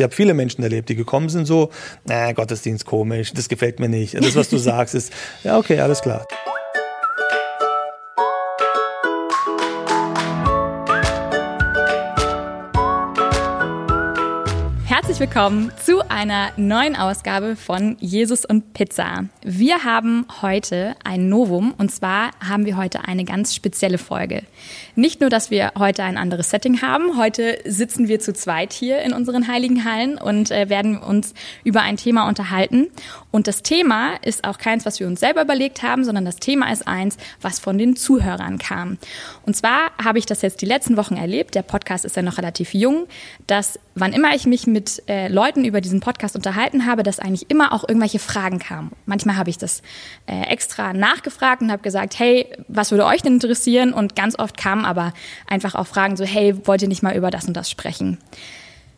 Ich habe viele Menschen erlebt, die gekommen sind so, äh, Gottesdienst komisch, das gefällt mir nicht. Das, was du sagst, ist, ja, okay, alles klar. Herzlich willkommen zu einer neuen Ausgabe von Jesus und Pizza. Wir haben heute ein Novum und zwar haben wir heute eine ganz spezielle Folge. Nicht nur, dass wir heute ein anderes Setting haben, heute sitzen wir zu zweit hier in unseren heiligen Hallen und äh, werden uns über ein Thema unterhalten. Und das Thema ist auch keins, was wir uns selber überlegt haben, sondern das Thema ist eins, was von den Zuhörern kam. Und zwar habe ich das jetzt die letzten Wochen erlebt, der Podcast ist ja noch relativ jung, dass wann immer ich mich mit äh, Leuten über diesen Podcast unterhalten habe, dass eigentlich immer auch irgendwelche Fragen kamen. Manchmal habe ich das äh, extra nachgefragt und habe gesagt, hey, was würde euch denn interessieren? Und ganz oft kamen aber einfach auch Fragen so, hey, wollt ihr nicht mal über das und das sprechen?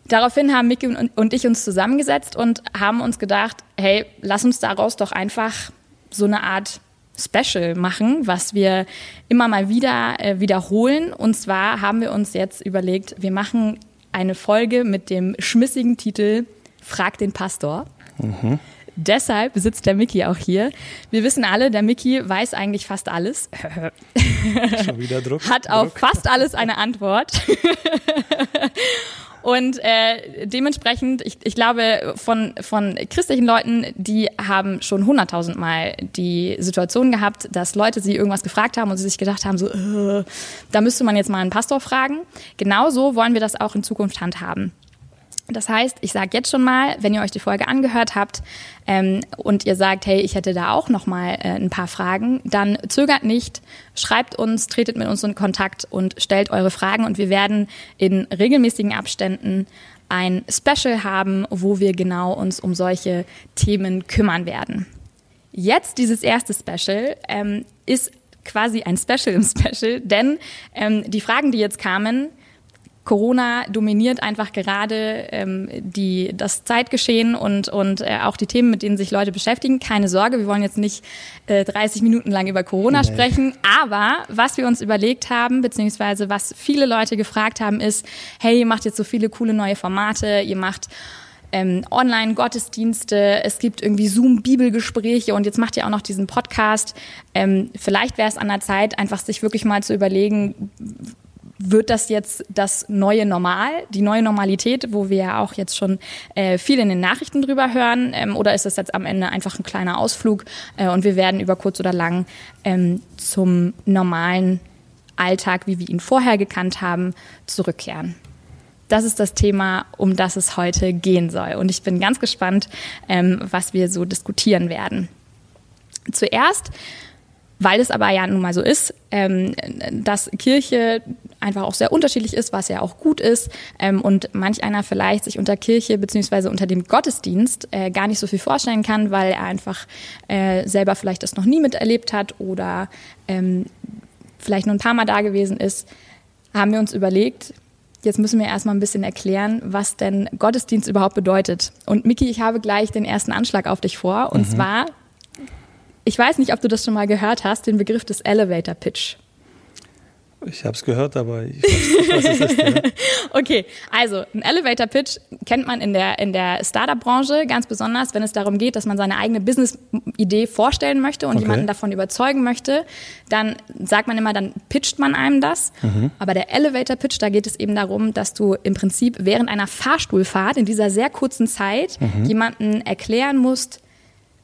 Daraufhin haben Miki und ich uns zusammengesetzt und haben uns gedacht, hey, lass uns daraus doch einfach so eine Art Special machen, was wir immer mal wieder äh, wiederholen. Und zwar haben wir uns jetzt überlegt, wir machen eine Folge mit dem schmissigen Titel Frag den Pastor. Mhm. Deshalb sitzt der Mickey auch hier. Wir wissen alle, der Mickey weiß eigentlich fast alles. Schon wieder Druck. Hat auf Druck. fast alles eine Antwort. Und äh, dementsprechend, ich, ich glaube, von, von christlichen Leuten, die haben schon hunderttausend Mal die Situation gehabt, dass Leute sie irgendwas gefragt haben und sie sich gedacht haben, so, äh, da müsste man jetzt mal einen Pastor fragen. Genauso wollen wir das auch in Zukunft handhaben. Das heißt, ich sage jetzt schon mal, wenn ihr euch die Folge angehört habt ähm, und ihr sagt, hey, ich hätte da auch noch mal äh, ein paar Fragen, dann zögert nicht, schreibt uns, tretet mit uns in Kontakt und stellt eure Fragen und wir werden in regelmäßigen Abständen ein Special haben, wo wir genau uns um solche Themen kümmern werden. Jetzt dieses erste Special ähm, ist quasi ein Special im Special, denn ähm, die Fragen, die jetzt kamen, Corona dominiert einfach gerade ähm, die, das Zeitgeschehen und, und äh, auch die Themen, mit denen sich Leute beschäftigen. Keine Sorge, wir wollen jetzt nicht äh, 30 Minuten lang über Corona nee. sprechen. Aber was wir uns überlegt haben, beziehungsweise was viele Leute gefragt haben, ist, hey, ihr macht jetzt so viele coole neue Formate, ihr macht ähm, Online-Gottesdienste, es gibt irgendwie Zoom-Bibelgespräche und jetzt macht ihr auch noch diesen Podcast. Ähm, vielleicht wäre es an der Zeit, einfach sich wirklich mal zu überlegen, wird das jetzt das neue Normal, die neue Normalität, wo wir ja auch jetzt schon äh, viel in den Nachrichten drüber hören? Ähm, oder ist das jetzt am Ende einfach ein kleiner Ausflug äh, und wir werden über kurz oder lang ähm, zum normalen Alltag, wie wir ihn vorher gekannt haben, zurückkehren? Das ist das Thema, um das es heute gehen soll. Und ich bin ganz gespannt, ähm, was wir so diskutieren werden. Zuerst weil es aber ja nun mal so ist, ähm, dass Kirche einfach auch sehr unterschiedlich ist, was ja auch gut ist. Ähm, und manch einer vielleicht sich unter Kirche beziehungsweise unter dem Gottesdienst äh, gar nicht so viel vorstellen kann, weil er einfach äh, selber vielleicht das noch nie miterlebt hat oder ähm, vielleicht nur ein paar Mal da gewesen ist, haben wir uns überlegt, jetzt müssen wir erstmal ein bisschen erklären, was denn Gottesdienst überhaupt bedeutet. Und Miki, ich habe gleich den ersten Anschlag auf dich vor. Und mhm. zwar, ich weiß nicht, ob du das schon mal gehört hast, den Begriff des Elevator Pitch. Ich habe es gehört, aber ich weiß nicht, was es ist. Ja. okay, also ein Elevator Pitch kennt man in der, in der Startup-Branche ganz besonders, wenn es darum geht, dass man seine eigene Business-Idee vorstellen möchte und okay. jemanden davon überzeugen möchte. Dann sagt man immer, dann pitcht man einem das. Mhm. Aber der Elevator Pitch, da geht es eben darum, dass du im Prinzip während einer Fahrstuhlfahrt in dieser sehr kurzen Zeit mhm. jemanden erklären musst,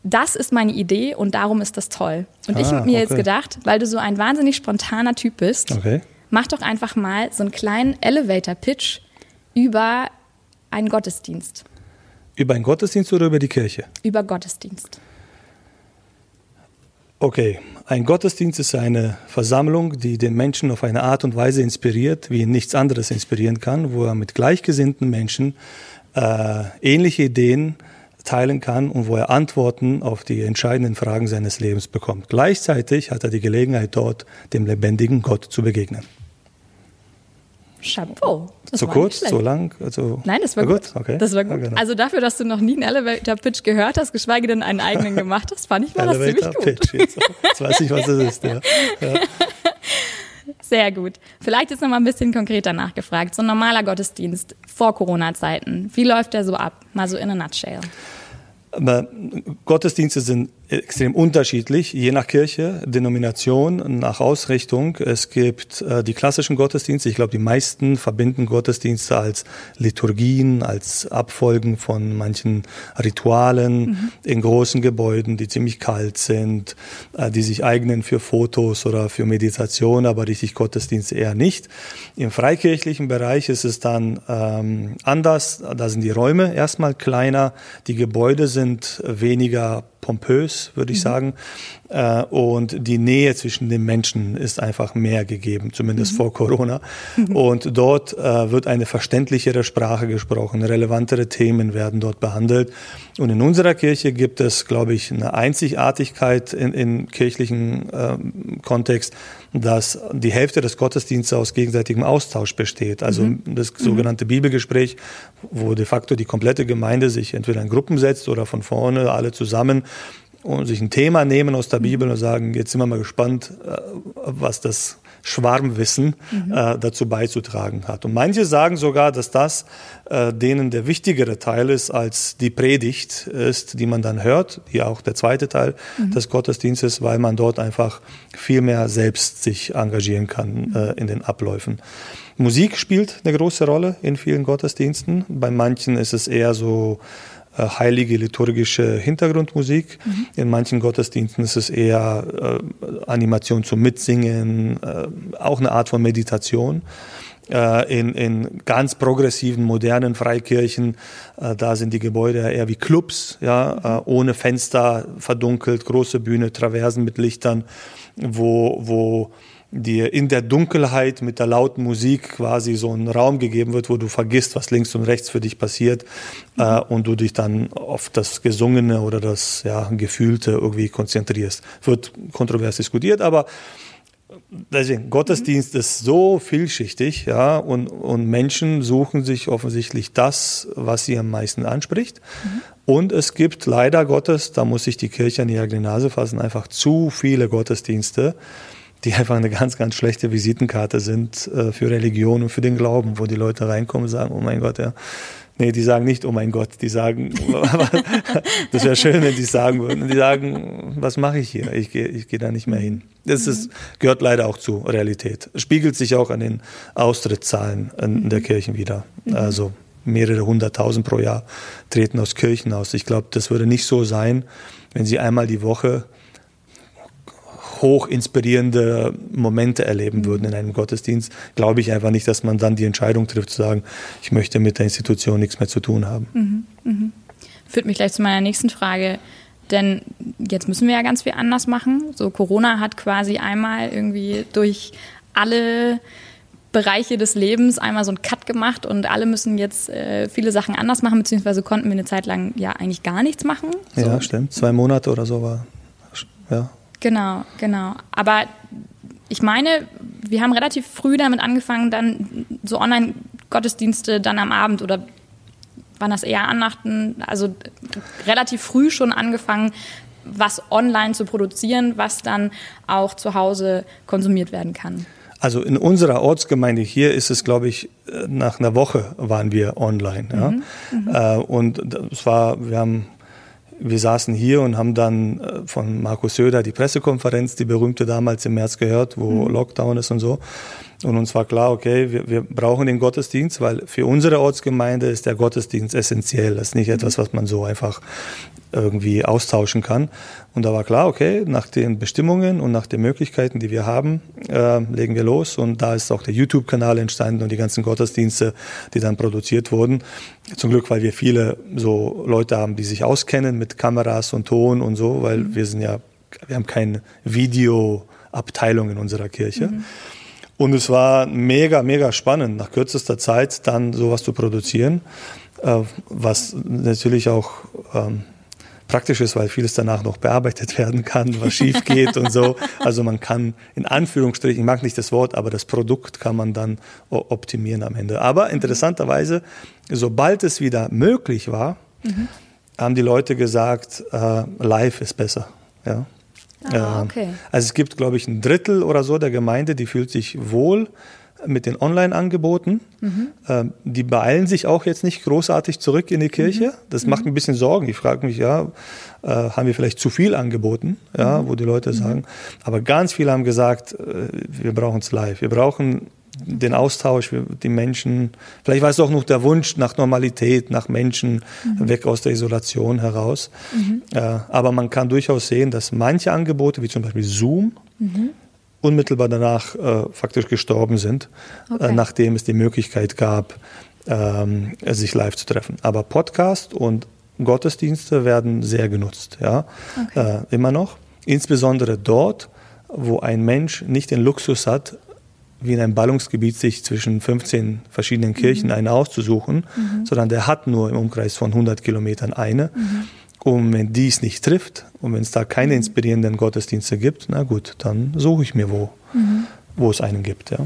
das ist meine Idee und darum ist das toll. Und ah, ich habe mir okay. jetzt gedacht, weil du so ein wahnsinnig spontaner Typ bist, okay. mach doch einfach mal so einen kleinen Elevator-Pitch über einen Gottesdienst. Über einen Gottesdienst oder über die Kirche? Über Gottesdienst. Okay, ein Gottesdienst ist eine Versammlung, die den Menschen auf eine Art und Weise inspiriert, wie ihn nichts anderes inspirieren kann, wo er mit gleichgesinnten Menschen äh, ähnliche Ideen teilen kann und wo er Antworten auf die entscheidenden Fragen seines Lebens bekommt. Gleichzeitig hat er die Gelegenheit, dort dem lebendigen Gott zu begegnen. Chapeau. Das so kurz, so lang? Also Nein, das war, war gut. gut. Okay. Das war gut. Ja, genau. Also dafür, dass du noch nie einen Elevator-Pitch gehört hast, geschweige denn einen eigenen gemacht hast, fand ich mal das ziemlich gut. Pitch, jetzt, jetzt weiß ich, was es ist. Ja. Ja. Sehr gut. Vielleicht ist noch mal ein bisschen konkreter nachgefragt. So ein normaler Gottesdienst vor Corona-Zeiten. Wie läuft der so ab? Mal so in a nutshell. Aber Gottesdienste sind extrem unterschiedlich, je nach Kirche, Denomination, nach Ausrichtung. Es gibt äh, die klassischen Gottesdienste. Ich glaube, die meisten verbinden Gottesdienste als Liturgien, als Abfolgen von manchen Ritualen mhm. in großen Gebäuden, die ziemlich kalt sind, äh, die sich eignen für Fotos oder für Meditation, aber richtig Gottesdienste eher nicht. Im freikirchlichen Bereich ist es dann ähm, anders. Da sind die Räume erstmal kleiner, die Gebäude sind weniger pompös, würde ich mhm. sagen. Äh, und die Nähe zwischen den Menschen ist einfach mehr gegeben, zumindest mhm. vor Corona. Mhm. Und dort äh, wird eine verständlichere Sprache gesprochen, relevantere Themen werden dort behandelt. Und in unserer Kirche gibt es, glaube ich, eine Einzigartigkeit in, in kirchlichen äh, Kontext, dass die Hälfte des Gottesdienstes aus gegenseitigem Austausch besteht. Also mhm. das sogenannte Bibelgespräch, wo de facto die komplette Gemeinde sich entweder in Gruppen setzt oder von vorne alle zusammen und sich ein Thema nehmen aus der Bibel und sagen, jetzt sind wir mal gespannt, äh, was das Schwarmwissen mhm. äh, dazu beizutragen hat. Und manche sagen sogar, dass das äh, denen der wichtigere Teil ist als die Predigt ist, die man dann hört, die auch der zweite Teil mhm. des Gottesdienstes, weil man dort einfach viel mehr selbst sich engagieren kann äh, in den Abläufen. Musik spielt eine große Rolle in vielen Gottesdiensten. Bei manchen ist es eher so heilige liturgische Hintergrundmusik. Mhm. In manchen Gottesdiensten ist es eher äh, Animation zum Mitsingen, äh, auch eine Art von Meditation. Äh, in, in ganz progressiven, modernen Freikirchen, äh, da sind die Gebäude eher wie Clubs, ja, äh, ohne Fenster, verdunkelt, große Bühne, Traversen mit Lichtern, wo, wo dir in der Dunkelheit mit der lauten Musik quasi so ein Raum gegeben wird, wo du vergisst, was links und rechts für dich passiert mhm. äh, und du dich dann auf das Gesungene oder das ja, Gefühlte irgendwie konzentrierst. Wird kontrovers diskutiert, aber deswegen, Gottesdienst mhm. ist so vielschichtig, ja, und, und Menschen suchen sich offensichtlich das, was sie am meisten anspricht. Mhm. Und es gibt leider Gottes, da muss sich die Kirche an die eigene Nase fassen, einfach zu viele Gottesdienste, die einfach eine ganz, ganz schlechte Visitenkarte sind äh, für Religion und für den Glauben, wo die Leute reinkommen und sagen, oh mein Gott, ja. Nee, die sagen nicht, oh mein Gott, die sagen, das wäre schön, wenn die sagen würden. Die sagen, was mache ich hier? Ich gehe ich geh da nicht mehr hin. Das ist, gehört leider auch zu Realität. Spiegelt sich auch an den Austrittszahlen in der Kirchen wieder. Also mehrere hunderttausend pro Jahr treten aus Kirchen aus. Ich glaube, das würde nicht so sein, wenn sie einmal die Woche hoch inspirierende Momente erleben würden in einem Gottesdienst, glaube ich einfach nicht, dass man dann die Entscheidung trifft, zu sagen, ich möchte mit der Institution nichts mehr zu tun haben. Mhm, mh. Führt mich gleich zu meiner nächsten Frage. Denn jetzt müssen wir ja ganz viel anders machen. So Corona hat quasi einmal irgendwie durch alle Bereiche des Lebens einmal so einen Cut gemacht und alle müssen jetzt äh, viele Sachen anders machen, beziehungsweise konnten wir eine Zeit lang ja eigentlich gar nichts machen. So. Ja, stimmt. Zwei Monate oder so war. Ja. Genau, genau. Aber ich meine, wir haben relativ früh damit angefangen, dann so Online-Gottesdienste dann am Abend oder waren das eher Annachten, also relativ früh schon angefangen, was online zu produzieren, was dann auch zu Hause konsumiert werden kann. Also in unserer Ortsgemeinde hier ist es, glaube ich, nach einer Woche waren wir online. Ja? Mhm, mhm. Äh, und es war, wir haben wir saßen hier und haben dann äh, von Markus Söder die Pressekonferenz, die berühmte damals im März gehört, wo mhm. Lockdown ist und so. Und uns war klar, okay, wir, wir brauchen den Gottesdienst, weil für unsere Ortsgemeinde ist der Gottesdienst essentiell. Das ist nicht etwas, was man so einfach irgendwie austauschen kann. Und da war klar, okay, nach den Bestimmungen und nach den Möglichkeiten, die wir haben, äh, legen wir los. Und da ist auch der YouTube-Kanal entstanden und die ganzen Gottesdienste, die dann produziert wurden. Zum Glück, weil wir viele so Leute haben, die sich auskennen mit Kameras und Ton und so, weil wir sind ja, wir haben keine Videoabteilung in unserer Kirche. Mhm. Und es war mega, mega spannend, nach kürzester Zeit dann sowas zu produzieren, äh, was natürlich auch ähm, praktisch ist, weil vieles danach noch bearbeitet werden kann, was schief geht und so. Also man kann in Anführungsstrichen, ich mag nicht das Wort, aber das Produkt kann man dann optimieren am Ende. Aber interessanterweise, sobald es wieder möglich war, mhm. haben die Leute gesagt, äh, live ist besser. Ja? Ah, okay. Also es gibt, glaube ich, ein Drittel oder so der Gemeinde, die fühlt sich wohl mit den Online-Angeboten. Mhm. Ähm, die beeilen sich auch jetzt nicht großartig zurück in die Kirche. Mhm. Das macht mir ein bisschen Sorgen. Ich frage mich, ja, äh, haben wir vielleicht zu viel angeboten, ja, mhm. wo die Leute sagen. Aber ganz viele haben gesagt, äh, wir brauchen es live. Wir brauchen den Austausch, die Menschen, vielleicht war es auch noch der Wunsch nach Normalität, nach Menschen, mhm. weg aus der Isolation heraus. Mhm. Äh, aber man kann durchaus sehen, dass manche Angebote, wie zum Beispiel Zoom, mhm. Unmittelbar danach äh, faktisch gestorben sind, äh, okay. äh, nachdem es die Möglichkeit gab, ähm, sich live zu treffen. Aber Podcast und Gottesdienste werden sehr genutzt, ja, okay. Äh, immer noch. Insbesondere dort, wo ein Mensch nicht den Luxus hat, wie in einem Ballungsgebiet sich zwischen 15 verschiedenen Kirchen mhm. eine auszusuchen, mhm. sondern der hat nur im Umkreis von 100 Kilometern eine. Mhm. Und wenn dies nicht trifft und wenn es da keine mhm. inspirierenden Gottesdienste gibt, na gut, dann suche ich mir wo, mhm. wo es einen gibt. Ja.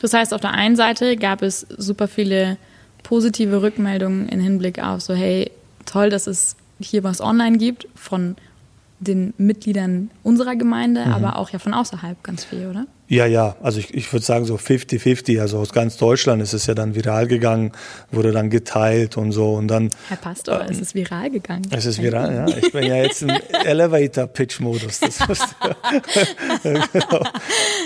Das heißt, auf der einen Seite gab es super viele positive Rückmeldungen im Hinblick auf so, hey, toll, dass es hier was online gibt von den Mitgliedern unserer Gemeinde, mhm. aber auch ja von außerhalb ganz viel, oder? Ja, ja, also ich, ich würde sagen so 50-50, also aus ganz Deutschland ist es ja dann viral gegangen, wurde dann geteilt und so und dann. Herr Pastor, ähm, es ist viral gegangen. Es ist viral, ja. Ich bin ja jetzt im Elevator-Pitch-Modus. genau.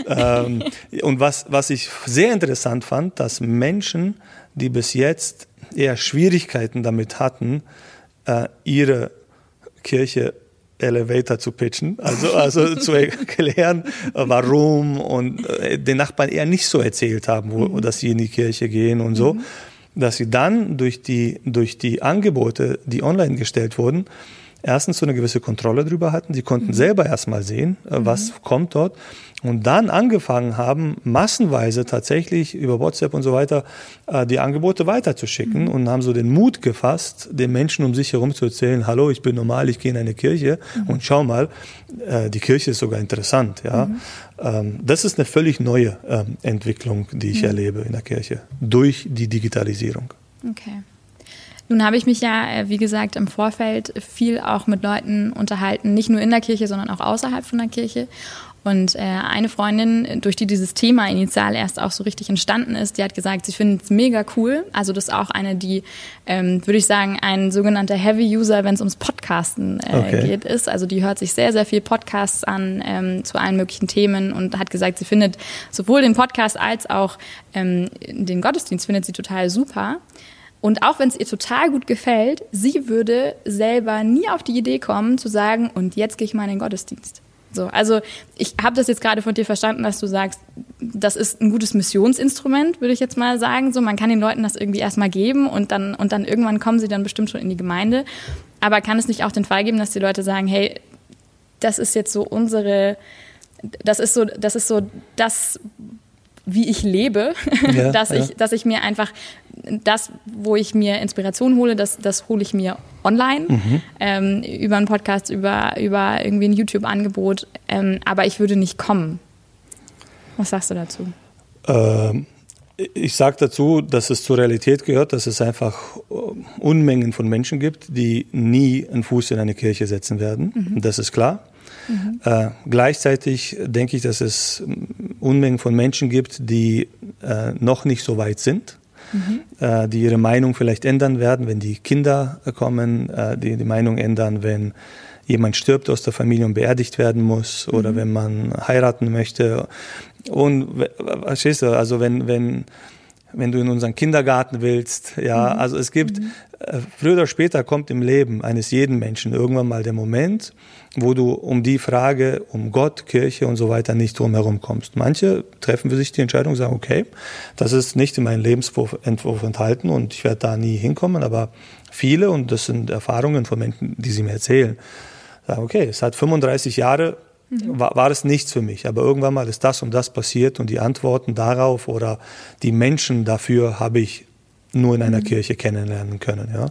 ähm, und was, was ich sehr interessant fand, dass Menschen, die bis jetzt eher Schwierigkeiten damit hatten, äh, ihre Kirche Elevator zu pitchen, also, also zu erklären, warum und äh, den Nachbarn eher nicht so erzählt haben, wo, mhm. dass sie in die Kirche gehen und so, mhm. dass sie dann durch die, durch die Angebote, die online gestellt wurden, erstens so eine gewisse Kontrolle drüber hatten. Sie konnten mhm. selber erstmal sehen, äh, was mhm. kommt dort. Und dann angefangen haben, massenweise tatsächlich über WhatsApp und so weiter äh, die Angebote weiterzuschicken mhm. und haben so den Mut gefasst, den Menschen um sich herum zu erzählen, hallo, ich bin normal, ich gehe in eine Kirche mhm. und schau mal, äh, die Kirche ist sogar interessant. Ja? Mhm. Ähm, das ist eine völlig neue ähm, Entwicklung, die ich erlebe in der Kirche durch die Digitalisierung. Okay. Nun habe ich mich ja, äh, wie gesagt, im Vorfeld viel auch mit Leuten unterhalten, nicht nur in der Kirche, sondern auch außerhalb von der Kirche. Und äh, eine Freundin, durch die dieses Thema initial erst auch so richtig entstanden ist, die hat gesagt, sie findet es mega cool. Also das ist auch eine, die, ähm, würde ich sagen, ein sogenannter Heavy User, wenn es ums Podcasten äh, okay. geht, ist. Also die hört sich sehr, sehr viel Podcasts an ähm, zu allen möglichen Themen und hat gesagt, sie findet sowohl den Podcast als auch ähm, den Gottesdienst findet sie total super. Und auch wenn es ihr total gut gefällt, sie würde selber nie auf die Idee kommen zu sagen, und jetzt gehe ich mal in den Gottesdienst. So, also ich habe das jetzt gerade von dir verstanden, dass du sagst, das ist ein gutes Missionsinstrument, würde ich jetzt mal sagen. So, man kann den Leuten das irgendwie erstmal geben und dann und dann irgendwann kommen sie dann bestimmt schon in die Gemeinde. Aber kann es nicht auch den Fall geben, dass die Leute sagen, hey, das ist jetzt so unsere, das ist so, das ist so das, wie ich lebe, ja, dass, ja. Ich, dass ich mir einfach das, wo ich mir Inspiration hole, das, das hole ich mir online mhm. ähm, über einen Podcast, über, über irgendwie ein YouTube-Angebot. Ähm, aber ich würde nicht kommen. Was sagst du dazu? Ähm, ich sage dazu, dass es zur Realität gehört, dass es einfach äh, Unmengen von Menschen gibt, die nie einen Fuß in eine Kirche setzen werden. Mhm. Das ist klar. Mhm. Äh, gleichzeitig denke ich, dass es Unmengen von Menschen gibt, die äh, noch nicht so weit sind mhm. äh, die ihre Meinung vielleicht ändern werden, wenn die Kinder kommen, äh, die die Meinung ändern, wenn jemand stirbt aus der Familie und beerdigt werden muss oder mhm. wenn man heiraten möchte. Und verstehst du, also wenn, wenn, wenn du in unseren Kindergarten willst, ja, mhm. also es gibt, mhm. äh, früher oder später kommt im Leben eines jeden Menschen irgendwann mal der Moment, wo du um die Frage, um Gott, Kirche und so weiter nicht drumherum kommst. Manche treffen für sich die Entscheidung und sagen, okay, das ist nicht in meinem Lebensentwurf enthalten und ich werde da nie hinkommen, aber viele, und das sind Erfahrungen von Menschen, die sie mir erzählen, sagen, okay, es hat 35 Jahre mhm. war, war es nichts für mich. Aber irgendwann mal ist das und das passiert und die Antworten darauf oder die Menschen dafür habe ich nur in einer mhm. Kirche kennenlernen können. Ja.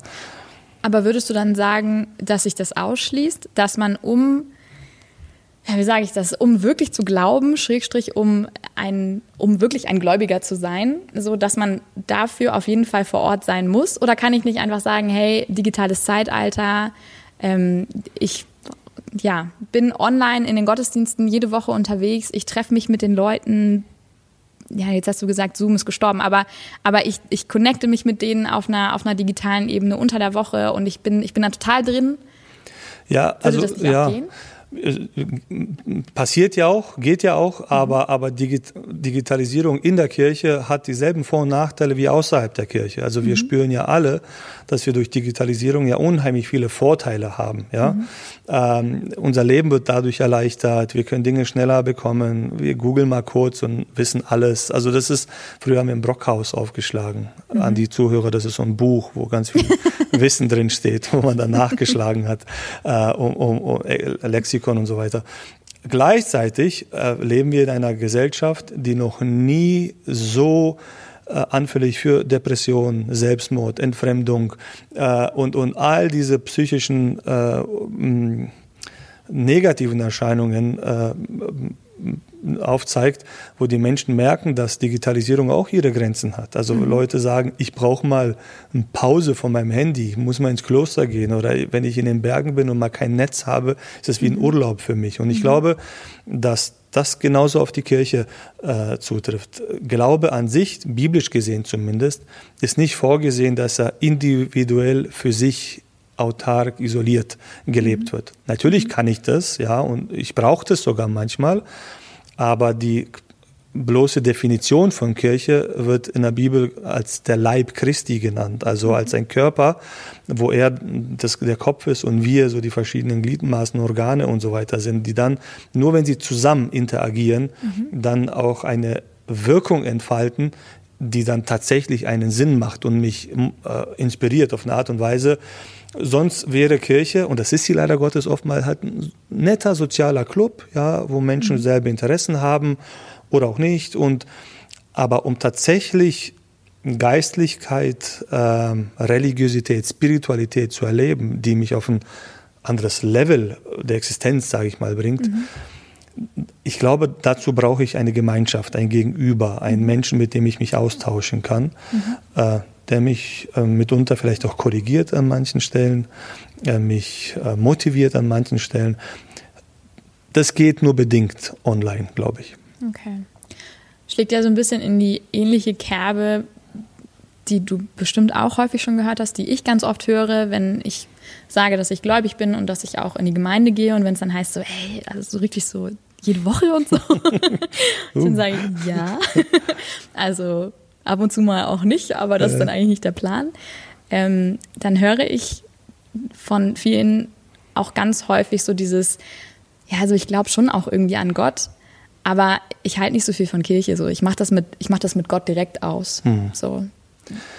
Aber würdest du dann sagen, dass sich das ausschließt, dass man um, ja, wie sage ich das, um wirklich zu glauben, Schrägstrich, um ein, um wirklich ein Gläubiger zu sein, so dass man dafür auf jeden Fall vor Ort sein muss? Oder kann ich nicht einfach sagen, hey, digitales Zeitalter, ähm, ich ja, bin online in den Gottesdiensten jede Woche unterwegs. Ich treffe mich mit den Leuten. Ja, jetzt hast du gesagt, Zoom ist gestorben, aber, aber ich, ich connecte mich mit denen auf einer, auf einer digitalen Ebene unter der Woche und ich bin, ich bin da total drin. Ja, also, ja. Abgehen? Passiert ja auch, geht ja auch, mhm. aber, aber Digit Digitalisierung in der Kirche hat dieselben Vor- und Nachteile wie außerhalb der Kirche. Also wir mhm. spüren ja alle, dass wir durch Digitalisierung ja unheimlich viele Vorteile haben. Ja? Mhm. Ähm, unser Leben wird dadurch erleichtert, wir können Dinge schneller bekommen, wir googeln mal kurz und wissen alles. Also das ist, früher haben wir im Brockhaus aufgeschlagen mhm. an die Zuhörer, das ist so ein Buch, wo ganz viel Wissen drin steht, wo man dann nachgeschlagen hat, äh, um, um, um Lexikon Lexikon und so weiter. Gleichzeitig äh, leben wir in einer Gesellschaft, die noch nie so äh, anfällig für Depression, Selbstmord, Entfremdung äh, und, und all diese psychischen äh, negativen Erscheinungen äh, aufzeigt, wo die Menschen merken, dass Digitalisierung auch ihre Grenzen hat. Also mhm. Leute sagen, ich brauche mal eine Pause von meinem Handy, ich muss mal ins Kloster gehen oder wenn ich in den Bergen bin und mal kein Netz habe, ist das wie ein mhm. Urlaub für mich. Und ich mhm. glaube, dass das genauso auf die Kirche äh, zutrifft. Glaube an sich, biblisch gesehen zumindest, ist nicht vorgesehen, dass er individuell für sich autark, isoliert gelebt mhm. wird. Natürlich kann ich das, ja, und ich brauche das sogar manchmal, aber die bloße Definition von Kirche wird in der Bibel als der Leib Christi genannt, also mhm. als ein Körper, wo er das, der Kopf ist und wir so die verschiedenen Gliedmaßen, Organe und so weiter sind, die dann, nur wenn sie zusammen interagieren, mhm. dann auch eine Wirkung entfalten, die dann tatsächlich einen Sinn macht und mich äh, inspiriert auf eine Art und Weise, Sonst wäre Kirche, und das ist sie leider Gottes oftmals, halt ein netter sozialer Club, ja, wo Menschen mhm. selbe Interessen haben oder auch nicht. Und, aber um tatsächlich Geistlichkeit, äh, Religiosität, Spiritualität zu erleben, die mich auf ein anderes Level der Existenz, sage ich mal, bringt, mhm. ich glaube, dazu brauche ich eine Gemeinschaft, ein Gegenüber, einen Menschen, mit dem ich mich austauschen kann. Mhm. Der mich äh, mitunter vielleicht auch korrigiert an manchen Stellen, äh, mich äh, motiviert an manchen Stellen. Das geht nur bedingt online, glaube ich. Okay. Schlägt ja so ein bisschen in die ähnliche Kerbe, die du bestimmt auch häufig schon gehört hast, die ich ganz oft höre, wenn ich sage, dass ich gläubig bin und dass ich auch in die Gemeinde gehe und wenn es dann heißt so, hey, also so richtig so jede Woche und so, dann sage ich ja. also ab und zu mal auch nicht, aber das ist dann eigentlich nicht der Plan. Ähm, dann höre ich von vielen auch ganz häufig so dieses, ja, also ich glaube schon auch irgendwie an Gott, aber ich halte nicht so viel von Kirche. So, ich mache das mit, ich mache das mit Gott direkt aus. Hm. So,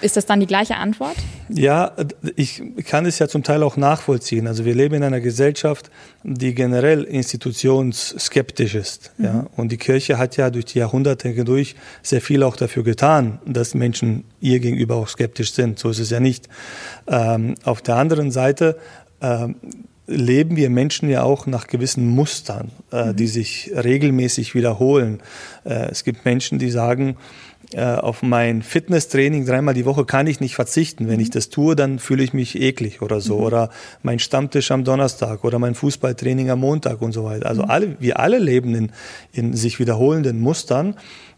ist das dann die gleiche Antwort? Ja, ich kann es ja zum Teil auch nachvollziehen. Also wir leben in einer Gesellschaft, die generell institutionsskeptisch ist. Mhm. Ja? Und die Kirche hat ja durch die Jahrhunderte hindurch sehr viel auch dafür getan, dass Menschen ihr gegenüber auch skeptisch sind. So ist es ja nicht. Ähm, auf der anderen Seite ähm, leben wir Menschen ja auch nach gewissen Mustern, äh, mhm. die sich regelmäßig wiederholen. Äh, es gibt Menschen, die sagen, auf mein Fitnesstraining dreimal die Woche kann ich nicht verzichten. Wenn ich mhm. das tue, dann fühle ich mich eklig oder so. Mhm. Oder mein Stammtisch am Donnerstag oder mein Fußballtraining am Montag und so weiter. Also mhm. alle, wir alle leben in, in sich wiederholenden Mustern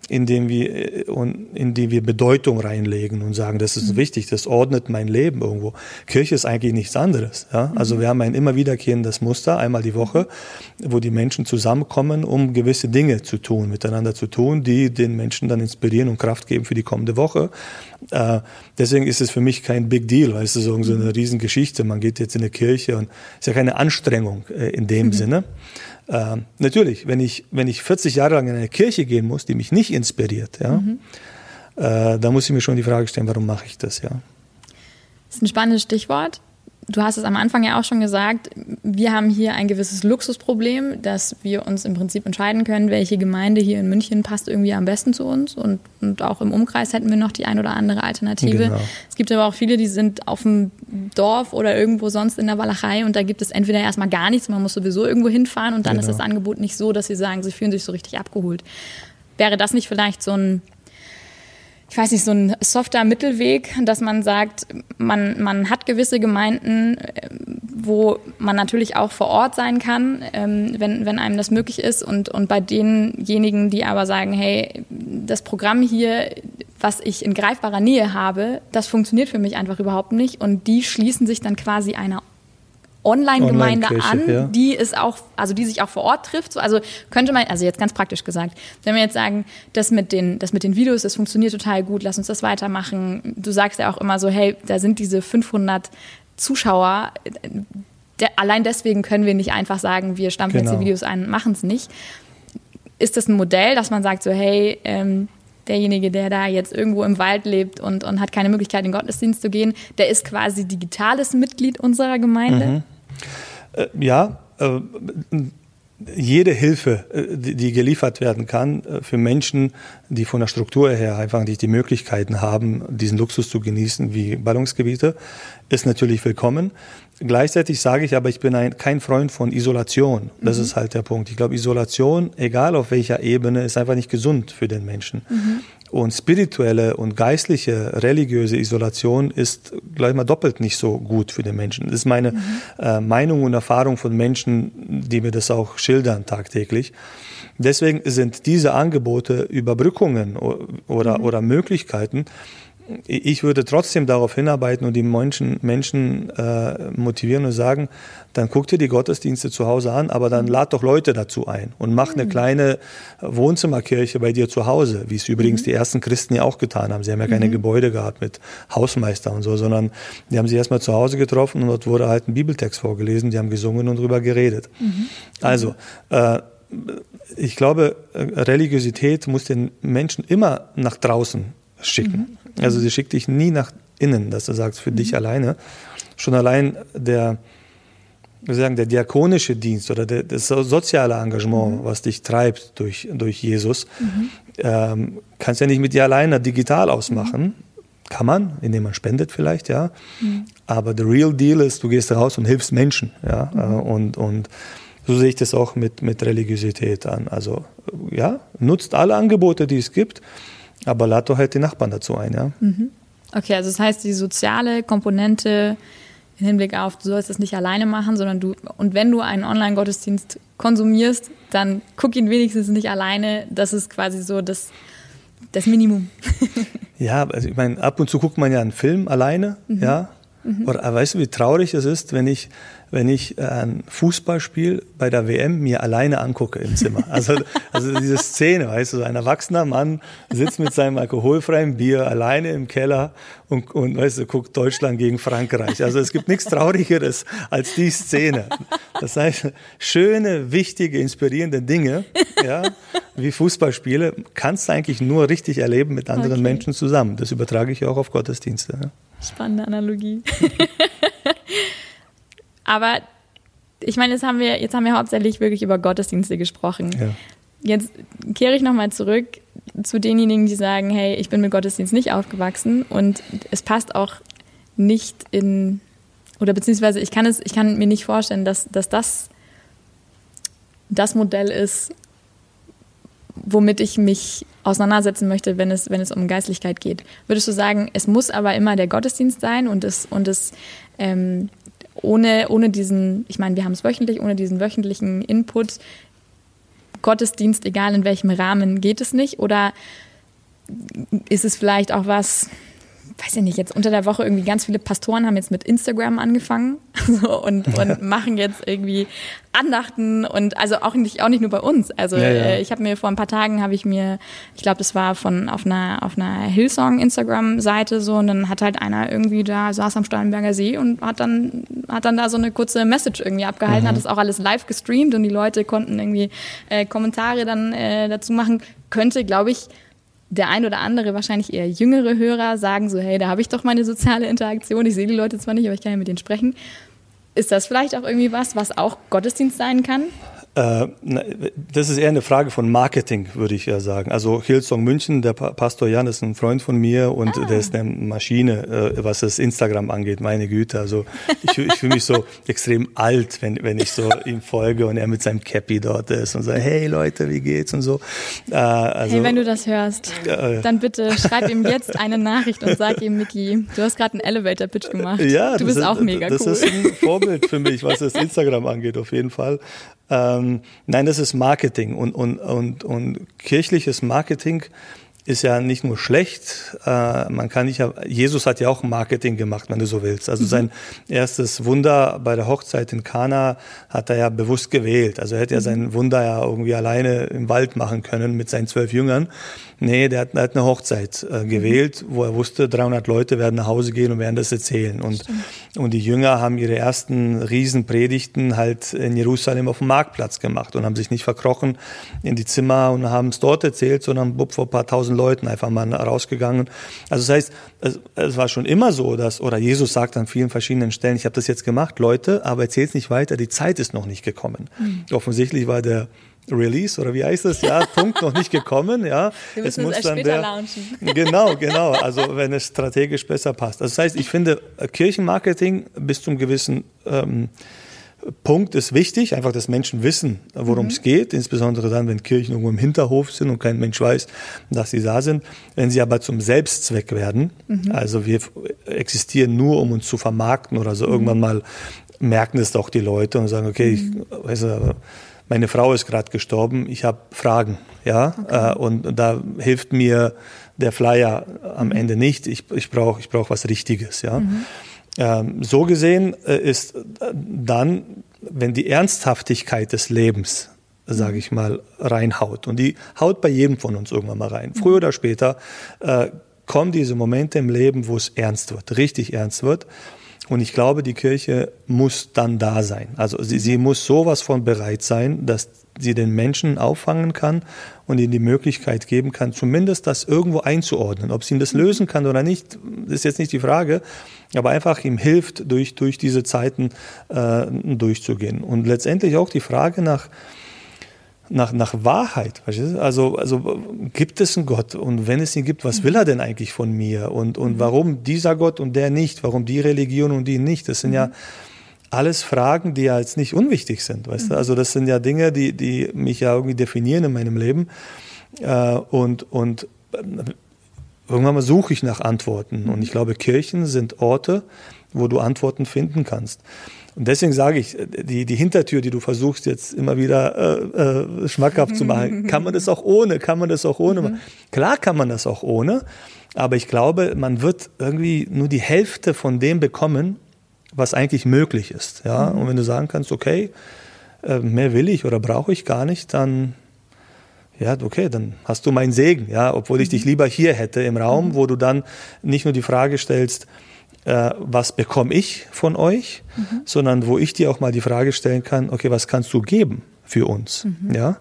indem wir, äh, in die wir Bedeutung reinlegen und sagen, das ist mhm. wichtig, das ordnet mein Leben irgendwo. Kirche ist eigentlich nichts anderes. Ja? Also mhm. wir haben ein immer wiederkehrendes Muster, einmal die Woche, wo die Menschen zusammenkommen, um gewisse Dinge zu tun, miteinander zu tun, die den Menschen dann inspirieren und Kraft geben für die kommende Woche. Äh, deswegen ist es für mich kein Big Deal, weil es ist so eine mhm. Riesengeschichte. Man geht jetzt in eine Kirche und es ist ja keine Anstrengung äh, in dem mhm. Sinne. Äh, natürlich, wenn ich, wenn ich 40 Jahre lang in eine Kirche gehen muss, die mich nicht inspiriert, ja, mhm. äh, da muss ich mir schon die Frage stellen, warum mache ich das, ja. Das ist ein spannendes Stichwort du hast es am Anfang ja auch schon gesagt, wir haben hier ein gewisses Luxusproblem, dass wir uns im Prinzip entscheiden können, welche Gemeinde hier in München passt irgendwie am besten zu uns. Und, und auch im Umkreis hätten wir noch die ein oder andere Alternative. Genau. Es gibt aber auch viele, die sind auf dem Dorf oder irgendwo sonst in der Walachei und da gibt es entweder erstmal gar nichts, man muss sowieso irgendwo hinfahren und dann genau. ist das Angebot nicht so, dass sie sagen, sie fühlen sich so richtig abgeholt. Wäre das nicht vielleicht so ein ich weiß nicht, so ein softer Mittelweg, dass man sagt, man, man hat gewisse Gemeinden, wo man natürlich auch vor Ort sein kann, ähm, wenn, wenn einem das möglich ist. Und, und bei denjenigen, die aber sagen, hey, das Programm hier, was ich in greifbarer Nähe habe, das funktioniert für mich einfach überhaupt nicht. Und die schließen sich dann quasi einer Online-Gemeinde Online an, ja. die ist auch, also die sich auch vor Ort trifft. Also könnte man, also jetzt ganz praktisch gesagt, wenn wir jetzt sagen, das mit den, das mit den Videos, das funktioniert total gut, lass uns das weitermachen. Du sagst ja auch immer so, hey, da sind diese 500 Zuschauer. Der, allein deswegen können wir nicht einfach sagen, wir stampfen genau. jetzt die genau. Videos ein und machen es nicht. Ist das ein Modell, dass man sagt so, hey, ähm, derjenige, der da jetzt irgendwo im Wald lebt und, und hat keine Möglichkeit, in den Gottesdienst zu gehen, der ist quasi digitales Mitglied unserer Gemeinde? Mhm. Äh, ja, äh, jede Hilfe, äh, die geliefert werden kann für Menschen, die von der Struktur her einfach nicht die Möglichkeiten haben, diesen Luxus zu genießen wie Ballungsgebiete, ist natürlich willkommen. Gleichzeitig sage ich aber, ich bin ein, kein Freund von Isolation. Das mhm. ist halt der Punkt. Ich glaube, Isolation, egal auf welcher Ebene, ist einfach nicht gesund für den Menschen. Mhm. Und spirituelle und geistliche, religiöse Isolation ist, glaube ich mal, doppelt nicht so gut für den Menschen. Das ist meine mhm. äh, Meinung und Erfahrung von Menschen, die mir das auch schildern tagtäglich. Deswegen sind diese Angebote Überbrückungen oder, mhm. oder Möglichkeiten, ich würde trotzdem darauf hinarbeiten und die Menschen, Menschen äh, motivieren und sagen, dann guck dir die Gottesdienste zu Hause an, aber dann lad doch Leute dazu ein und mach eine mhm. kleine Wohnzimmerkirche bei dir zu Hause, wie es übrigens mhm. die ersten Christen ja auch getan haben. Sie haben ja keine mhm. Gebäude gehabt mit Hausmeister und so, sondern die haben sie erstmal zu Hause getroffen und dort wurde halt ein Bibeltext vorgelesen, die haben gesungen und drüber geredet. Mhm. Also, äh, ich glaube, äh, Religiosität muss den Menschen immer nach draußen schicken. Mhm. Also sie schickt dich nie nach innen, dass du sagst, für mhm. dich alleine. Schon allein der, wir sagen, der diakonische Dienst oder der, das soziale Engagement, mhm. was dich treibt durch, durch Jesus, mhm. ähm, kannst ja nicht mit dir alleine digital ausmachen. Mhm. Kann man, indem man spendet vielleicht, ja. Mhm. Aber the real deal ist, du gehst raus und hilfst Menschen, ja. Mhm. Und, und so sehe ich das auch mit, mit Religiosität an. Also, ja, nutzt alle Angebote, die es gibt aber lad doch halt die Nachbarn dazu ein, ja. Mhm. Okay, also das heißt, die soziale Komponente im Hinblick auf, du sollst das nicht alleine machen, sondern du, und wenn du einen Online-Gottesdienst konsumierst, dann guck ihn wenigstens nicht alleine. Das ist quasi so das, das Minimum. ja, also ich meine, ab und zu guckt man ja einen Film alleine, mhm. ja. Mhm. Oder weißt du, wie traurig es ist, wenn ich wenn ich äh, ein Fußballspiel bei der WM mir alleine angucke im Zimmer. Also, also diese Szene, weißt du, so ein erwachsener Mann sitzt mit seinem alkoholfreien Bier alleine im Keller und, und weißt du, guckt Deutschland gegen Frankreich. Also es gibt nichts Traurigeres als die Szene. Das heißt, schöne, wichtige, inspirierende Dinge, ja, wie Fußballspiele, kannst du eigentlich nur richtig erleben mit anderen okay. Menschen zusammen. Das übertrage ich auch auf Gottesdienste. Ja. Spannende Analogie. Aber ich meine, jetzt haben wir, jetzt haben wir hauptsächlich wirklich über Gottesdienste gesprochen. Ja. Jetzt kehre ich nochmal zurück zu denjenigen, die sagen, hey, ich bin mit Gottesdienst nicht aufgewachsen und es passt auch nicht in, oder beziehungsweise ich kann es, ich kann mir nicht vorstellen, dass, dass das das Modell ist, womit ich mich auseinandersetzen möchte, wenn es, wenn es um Geistlichkeit geht. Würdest du sagen, es muss aber immer der Gottesdienst sein und es, und es ähm, ohne, ohne diesen, ich meine, wir haben es wöchentlich, ohne diesen wöchentlichen Input, Gottesdienst, egal in welchem Rahmen, geht es nicht? Oder ist es vielleicht auch was, weiß ich nicht, jetzt unter der Woche irgendwie ganz viele Pastoren haben jetzt mit Instagram angefangen so, und, und machen jetzt irgendwie Andachten und also auch nicht, auch nicht nur bei uns. Also ja, ja. Äh, ich habe mir vor ein paar Tagen habe ich mir, ich glaube, das war von auf einer auf einer Hillsong Instagram Seite so und dann hat halt einer irgendwie da saß am Steinberger See und hat dann hat dann da so eine kurze Message irgendwie abgehalten, mhm. hat das auch alles live gestreamt und die Leute konnten irgendwie äh, Kommentare dann äh, dazu machen. Könnte, glaube ich, der ein oder andere, wahrscheinlich eher jüngere Hörer, sagen so, hey, da habe ich doch meine soziale Interaktion. Ich sehe die Leute zwar nicht, aber ich kann ja mit denen sprechen. Ist das vielleicht auch irgendwie was, was auch Gottesdienst sein kann? Äh, das ist eher eine Frage von Marketing, würde ich ja sagen. Also Hillsong München, der Pastor Jan ist ein Freund von mir und ah. der ist eine Maschine, äh, was das Instagram angeht. Meine Güte, also ich, ich fühle mich so extrem alt, wenn, wenn ich so ihm folge und er mit seinem Cappy dort ist und sagt, hey Leute, wie geht's und so. Äh, also, hey, wenn du das hörst, dann bitte schreib ihm jetzt eine Nachricht und sag ihm, Micky, du hast gerade einen Elevator-Pitch gemacht. Ja, du bist ist, auch mega das cool. Das ist ein Vorbild für mich, was das Instagram angeht, auf jeden Fall. Ähm, nein, das ist Marketing und, und, und, und kirchliches Marketing ist ja nicht nur schlecht, äh, man kann nicht, Jesus hat ja auch Marketing gemacht, wenn du so willst. Also mhm. sein erstes Wunder bei der Hochzeit in Kana hat er ja bewusst gewählt. Also er hätte ja mhm. sein Wunder ja irgendwie alleine im Wald machen können mit seinen zwölf Jüngern. Nee, der hat, hat eine Hochzeit äh, gewählt, wo er wusste, 300 Leute werden nach Hause gehen und werden das erzählen. Und, und die Jünger haben ihre ersten Riesenpredigten halt in Jerusalem auf dem Marktplatz gemacht und haben sich nicht verkrochen in die Zimmer und haben es dort erzählt, sondern bupp, vor ein paar tausend Leuten einfach mal rausgegangen. Also das heißt, es, es war schon immer so, dass, oder Jesus sagt an vielen verschiedenen Stellen, ich habe das jetzt gemacht, Leute, aber erzählt es nicht weiter, die Zeit ist noch nicht gekommen. Mhm. Offensichtlich war der Release oder wie heißt das? Ja, Punkt noch nicht gekommen. Ja, Wir müssen es muss dann der, launchen. Genau, genau. Also wenn es strategisch besser passt. Also das heißt, ich finde Kirchenmarketing bis zum gewissen ähm, Punkt ist wichtig, einfach, dass Menschen wissen, worum mhm. es geht, insbesondere dann, wenn Kirchen irgendwo im Hinterhof sind und kein Mensch weiß, dass sie da sind. Wenn sie aber zum Selbstzweck werden, mhm. also wir existieren nur, um uns zu vermarkten oder so, mhm. irgendwann mal merken es doch die Leute und sagen, okay, ich mhm. weiß nicht, meine Frau ist gerade gestorben, ich habe Fragen, ja, okay. äh, und, da hilft mir der Flyer am mhm. Ende nicht. Ich, ich brauche ich brauch was Richtiges, ja. Mhm. Ähm, so gesehen äh, ist äh, dann, wenn die Ernsthaftigkeit des Lebens, sage ich mal, reinhaut, und die haut bei jedem von uns irgendwann mal rein, früher oder später äh, kommen diese Momente im Leben, wo es ernst wird, richtig ernst wird. Und ich glaube, die Kirche muss dann da sein. Also sie, sie muss sowas von bereit sein, dass sie den Menschen auffangen kann und ihnen die Möglichkeit geben kann, zumindest das irgendwo einzuordnen. Ob sie ihn das lösen kann oder nicht, ist jetzt nicht die Frage, aber einfach ihm hilft, durch, durch diese Zeiten äh, durchzugehen. Und letztendlich auch die Frage nach, nach, nach Wahrheit. Also, also gibt es einen Gott? Und wenn es ihn gibt, was will er denn eigentlich von mir? Und, und mhm. warum dieser Gott und der nicht? Warum die Religion und die nicht? Das sind mhm. ja alles Fragen, die ja jetzt nicht unwichtig sind. Weißt du? Mhm. Also das sind ja Dinge, die, die mich ja irgendwie definieren in meinem Leben. Äh, und, und irgendwann mal suche ich nach Antworten. Und ich glaube, Kirchen sind Orte, wo du Antworten finden kannst. Und deswegen sage ich, die, die Hintertür, die du versuchst jetzt immer wieder äh, äh, schmackhaft zu machen, kann man das auch ohne, kann man das auch ohne machen. Klar kann man das auch ohne, aber ich glaube, man wird irgendwie nur die Hälfte von dem bekommen, was eigentlich möglich ist. Ja? Mhm. Und wenn du sagen kannst, okay, äh, mehr will ich oder brauche ich gar nicht, dann ja, okay, dann hast du meinen Segen, ja, obwohl ich dich mhm. lieber hier hätte im Raum, mhm. wo du dann nicht nur die Frage stellst, äh, was bekomme ich von euch, mhm. sondern wo ich dir auch mal die Frage stellen kann, okay, was kannst du geben für uns? Mhm. Ja?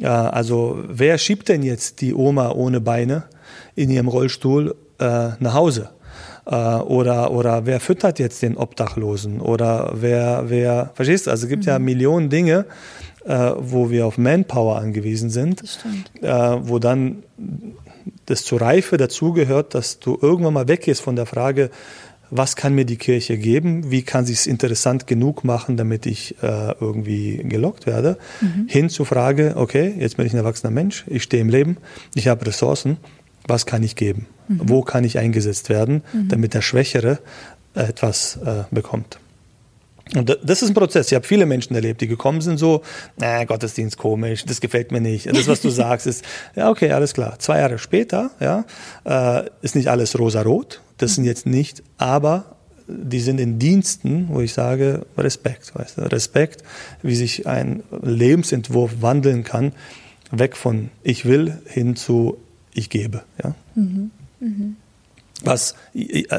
Äh, also wer schiebt denn jetzt die Oma ohne Beine in ihrem Rollstuhl äh, nach Hause? Äh, oder, oder wer füttert jetzt den Obdachlosen? Oder wer, wer, verstehst du? Also es gibt mhm. ja Millionen Dinge, äh, wo wir auf Manpower angewiesen sind, äh, wo dann das zur Reife dazugehört, dass du irgendwann mal weggehst von der Frage, was kann mir die Kirche geben, wie kann sie es interessant genug machen, damit ich äh, irgendwie gelockt werde, mhm. hin zur Frage, okay, jetzt bin ich ein erwachsener Mensch, ich stehe im Leben, ich habe Ressourcen, was kann ich geben, mhm. wo kann ich eingesetzt werden, mhm. damit der Schwächere etwas äh, bekommt. Und das ist ein Prozess. Ich habe viele Menschen erlebt, die gekommen sind so, äh, Gottesdienst komisch, das gefällt mir nicht. Das, was du sagst, ist, ja, okay, alles klar. Zwei Jahre später, ja, äh, ist nicht alles rosa-rot. Das sind jetzt nicht, aber die sind in Diensten, wo ich sage, Respekt, weißt du, Respekt, wie sich ein Lebensentwurf wandeln kann, weg von ich will hin zu ich gebe, ja. Mhm. Mhm was,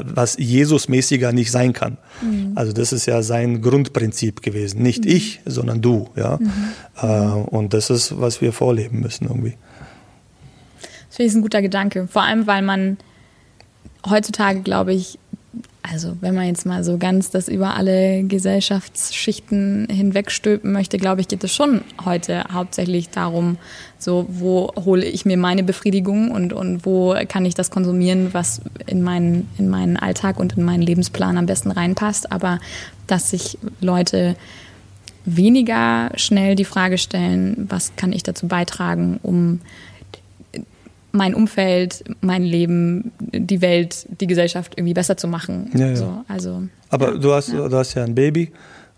was Jesus-mäßiger nicht sein kann. Mhm. Also das ist ja sein Grundprinzip gewesen. Nicht mhm. ich, sondern du. Ja? Mhm. Äh, und das ist, was wir vorleben müssen irgendwie. Das finde ich ein guter Gedanke. Vor allem, weil man heutzutage, glaube ich, also wenn man jetzt mal so ganz das über alle Gesellschaftsschichten hinwegstülpen möchte, glaube ich, geht es schon heute hauptsächlich darum, so wo hole ich mir meine Befriedigung und, und wo kann ich das konsumieren, was in meinen, in meinen Alltag und in meinen Lebensplan am besten reinpasst. Aber dass sich Leute weniger schnell die Frage stellen, was kann ich dazu beitragen, um mein Umfeld, mein Leben, die Welt, die Gesellschaft irgendwie besser zu machen. Ja, ja. So, also, Aber ja, du, hast, du hast ja ein Baby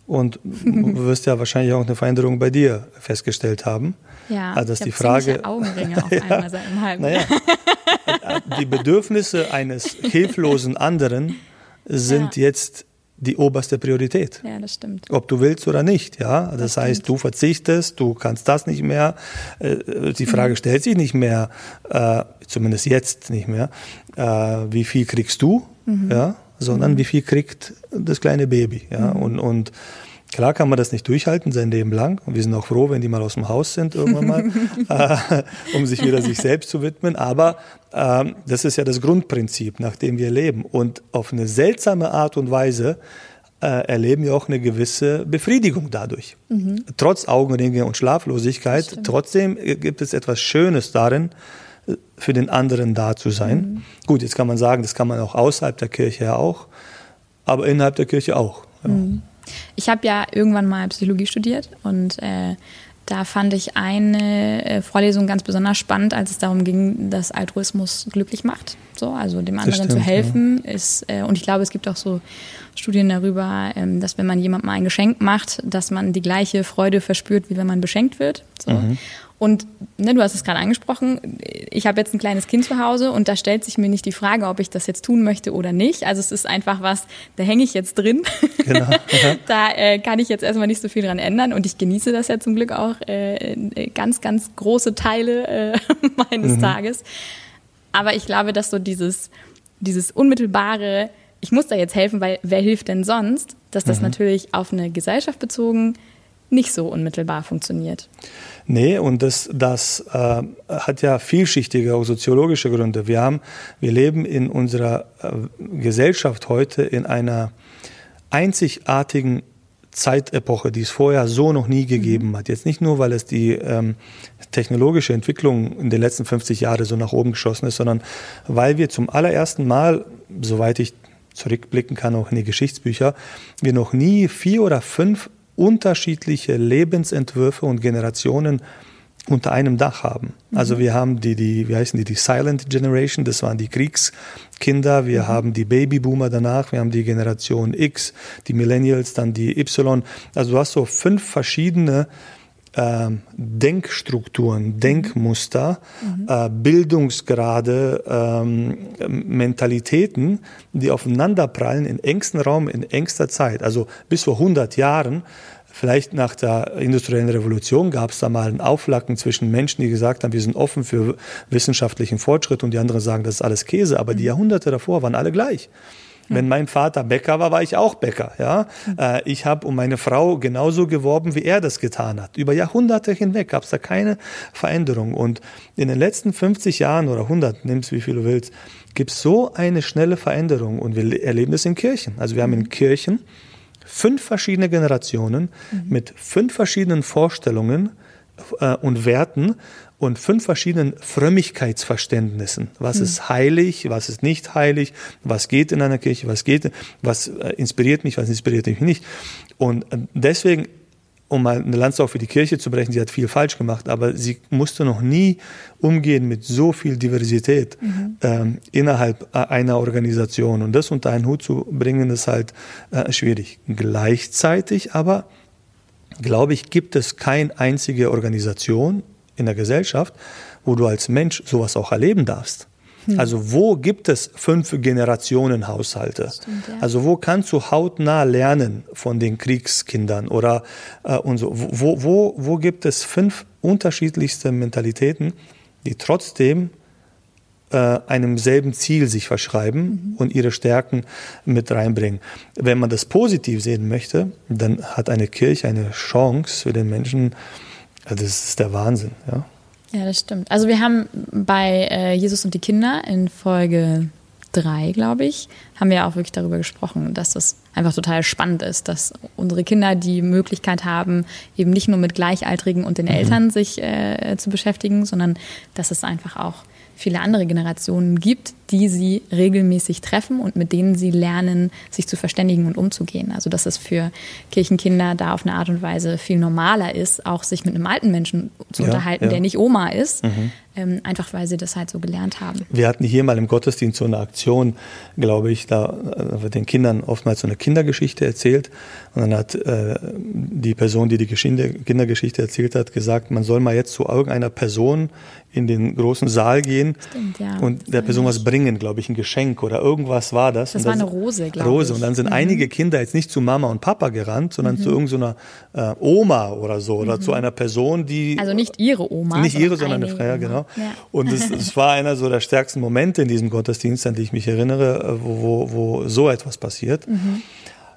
und wirst ja wahrscheinlich auch eine Veränderung bei dir festgestellt haben. Ja, also, dass die Frage. Augenringe auf einmal seit einem halben naja, Die Bedürfnisse eines hilflosen anderen sind jetzt die oberste Priorität. Ja, das stimmt. Ob du willst oder nicht, ja. Das, das heißt, du verzichtest, du kannst das nicht mehr. Äh, die Frage mhm. stellt sich nicht mehr, äh, zumindest jetzt nicht mehr, äh, wie viel kriegst du, mhm. ja, sondern mhm. wie viel kriegt das kleine Baby, ja. Mhm. Und, und Klar kann man das nicht durchhalten sein Leben lang. Und wir sind auch froh, wenn die mal aus dem Haus sind irgendwann mal, äh, um sich wieder sich selbst zu widmen. Aber äh, das ist ja das Grundprinzip, nach dem wir leben. Und auf eine seltsame Art und Weise äh, erleben wir auch eine gewisse Befriedigung dadurch. Mhm. Trotz Augenringe und Schlaflosigkeit, trotzdem gibt es etwas Schönes darin, äh, für den anderen da zu sein. Mhm. Gut, jetzt kann man sagen, das kann man auch außerhalb der Kirche ja auch, aber innerhalb der Kirche auch. Ja. Mhm. Ich habe ja irgendwann mal Psychologie studiert und äh, da fand ich eine äh, Vorlesung ganz besonders spannend, als es darum ging, dass Altruismus glücklich macht. So, also dem anderen stimmt, zu helfen ja. ist, äh, und ich glaube, es gibt auch so Studien darüber, ähm, dass wenn man jemandem ein Geschenk macht, dass man die gleiche Freude verspürt, wie wenn man beschenkt wird. So. Mhm. Und ne, du hast es gerade angesprochen, ich habe jetzt ein kleines Kind zu Hause und da stellt sich mir nicht die Frage, ob ich das jetzt tun möchte oder nicht. Also es ist einfach was, da hänge ich jetzt drin. Genau. da äh, kann ich jetzt erstmal nicht so viel dran ändern und ich genieße das ja zum Glück auch äh, ganz, ganz große Teile äh, meines mhm. Tages. Aber ich glaube, dass so dieses, dieses unmittelbare, ich muss da jetzt helfen, weil wer hilft denn sonst, dass das mhm. natürlich auf eine Gesellschaft bezogen nicht so unmittelbar funktioniert. Nee, und das, das äh, hat ja vielschichtige, auch soziologische Gründe. Wir, haben, wir leben in unserer äh, Gesellschaft heute in einer einzigartigen Zeitepoche, die es vorher so noch nie gegeben mhm. hat. Jetzt nicht nur, weil es die ähm, technologische Entwicklung in den letzten 50 Jahren so nach oben geschossen ist, sondern weil wir zum allerersten Mal, soweit ich zurückblicken kann, auch in die Geschichtsbücher, wir noch nie vier oder fünf unterschiedliche Lebensentwürfe und Generationen unter einem Dach haben. Mhm. Also wir haben die, die, wie heißen die, die Silent Generation, das waren die Kriegskinder, wir mhm. haben die Babyboomer danach, wir haben die Generation X, die Millennials, dann die Y. Also du hast so fünf verschiedene Denkstrukturen, Denkmuster, mhm. äh, Bildungsgrade, ähm, Mentalitäten, die aufeinanderprallen in engstem Raum, in engster Zeit. Also bis vor 100 Jahren, vielleicht nach der industriellen Revolution, gab es da mal ein Auflacken zwischen Menschen, die gesagt haben, wir sind offen für wissenschaftlichen Fortschritt und die anderen sagen, das ist alles Käse. Aber die mhm. Jahrhunderte davor waren alle gleich. Wenn mein Vater Bäcker war, war ich auch Bäcker. Ja? Äh, ich habe um meine Frau genauso geworben, wie er das getan hat. Über Jahrhunderte hinweg gab es da keine Veränderung. Und in den letzten 50 Jahren oder 100, nimmst wie viel du willst, gibt es so eine schnelle Veränderung. Und wir erleben das in Kirchen. Also wir haben in Kirchen fünf verschiedene Generationen mhm. mit fünf verschiedenen Vorstellungen äh, und Werten und fünf verschiedenen Frömmigkeitsverständnissen. Was mhm. ist heilig, was ist nicht heilig, was geht in einer Kirche, was geht, was äh, inspiriert mich, was inspiriert mich nicht. Und äh, deswegen, um mal eine Lanze auch für die Kirche zu brechen, sie hat viel falsch gemacht, aber sie musste noch nie umgehen mit so viel Diversität mhm. ähm, innerhalb äh, einer Organisation. Und das unter einen Hut zu bringen, ist halt äh, schwierig. Gleichzeitig aber, glaube ich, gibt es keine einzige Organisation in der Gesellschaft, wo du als Mensch sowas auch erleben darfst. Hm. Also wo gibt es fünf Generationen Haushalte? Stimmt, ja. Also wo kannst du hautnah lernen von den Kriegskindern oder äh, und so? Wo, wo, wo gibt es fünf unterschiedlichste Mentalitäten, die trotzdem äh, einem selben Ziel sich verschreiben mhm. und ihre Stärken mit reinbringen? Wenn man das positiv sehen möchte, dann hat eine Kirche eine Chance für den Menschen, das ist der Wahnsinn, ja. Ja, das stimmt. Also wir haben bei äh, Jesus und die Kinder in Folge drei, glaube ich, haben wir auch wirklich darüber gesprochen, dass das einfach total spannend ist, dass unsere Kinder die Möglichkeit haben, eben nicht nur mit Gleichaltrigen und den mhm. Eltern sich äh, zu beschäftigen, sondern dass es einfach auch viele andere Generationen gibt, die sie regelmäßig treffen und mit denen sie lernen, sich zu verständigen und umzugehen. Also dass es für Kirchenkinder da auf eine Art und Weise viel normaler ist, auch sich mit einem alten Menschen zu ja, unterhalten, ja. der nicht Oma ist, mhm. ähm, einfach weil sie das halt so gelernt haben. Wir hatten hier mal im Gottesdienst so eine Aktion, glaube ich, da äh, wird den Kindern oftmals so eine Kindergeschichte erzählt und dann hat äh, die Person, die die Kindergeschichte erzählt hat, gesagt, man soll mal jetzt zu irgendeiner Person in den großen Saal gehen Stimmt, ja. und der Person was bringen, glaube ich, ein Geschenk oder irgendwas war das. Das war eine Rose, glaube ich. Rose. Und dann sind mhm. einige Kinder jetzt nicht zu Mama und Papa gerannt, sondern mhm. zu irgendeiner äh, Oma oder so oder mhm. zu einer Person, die. Also nicht ihre Oma. Nicht ihre, sondern eine Freie, genau. Ja. Und es war einer so der stärksten Momente in diesem Gottesdienst, an die ich mich erinnere, äh, wo, wo, wo so etwas passiert. Mhm.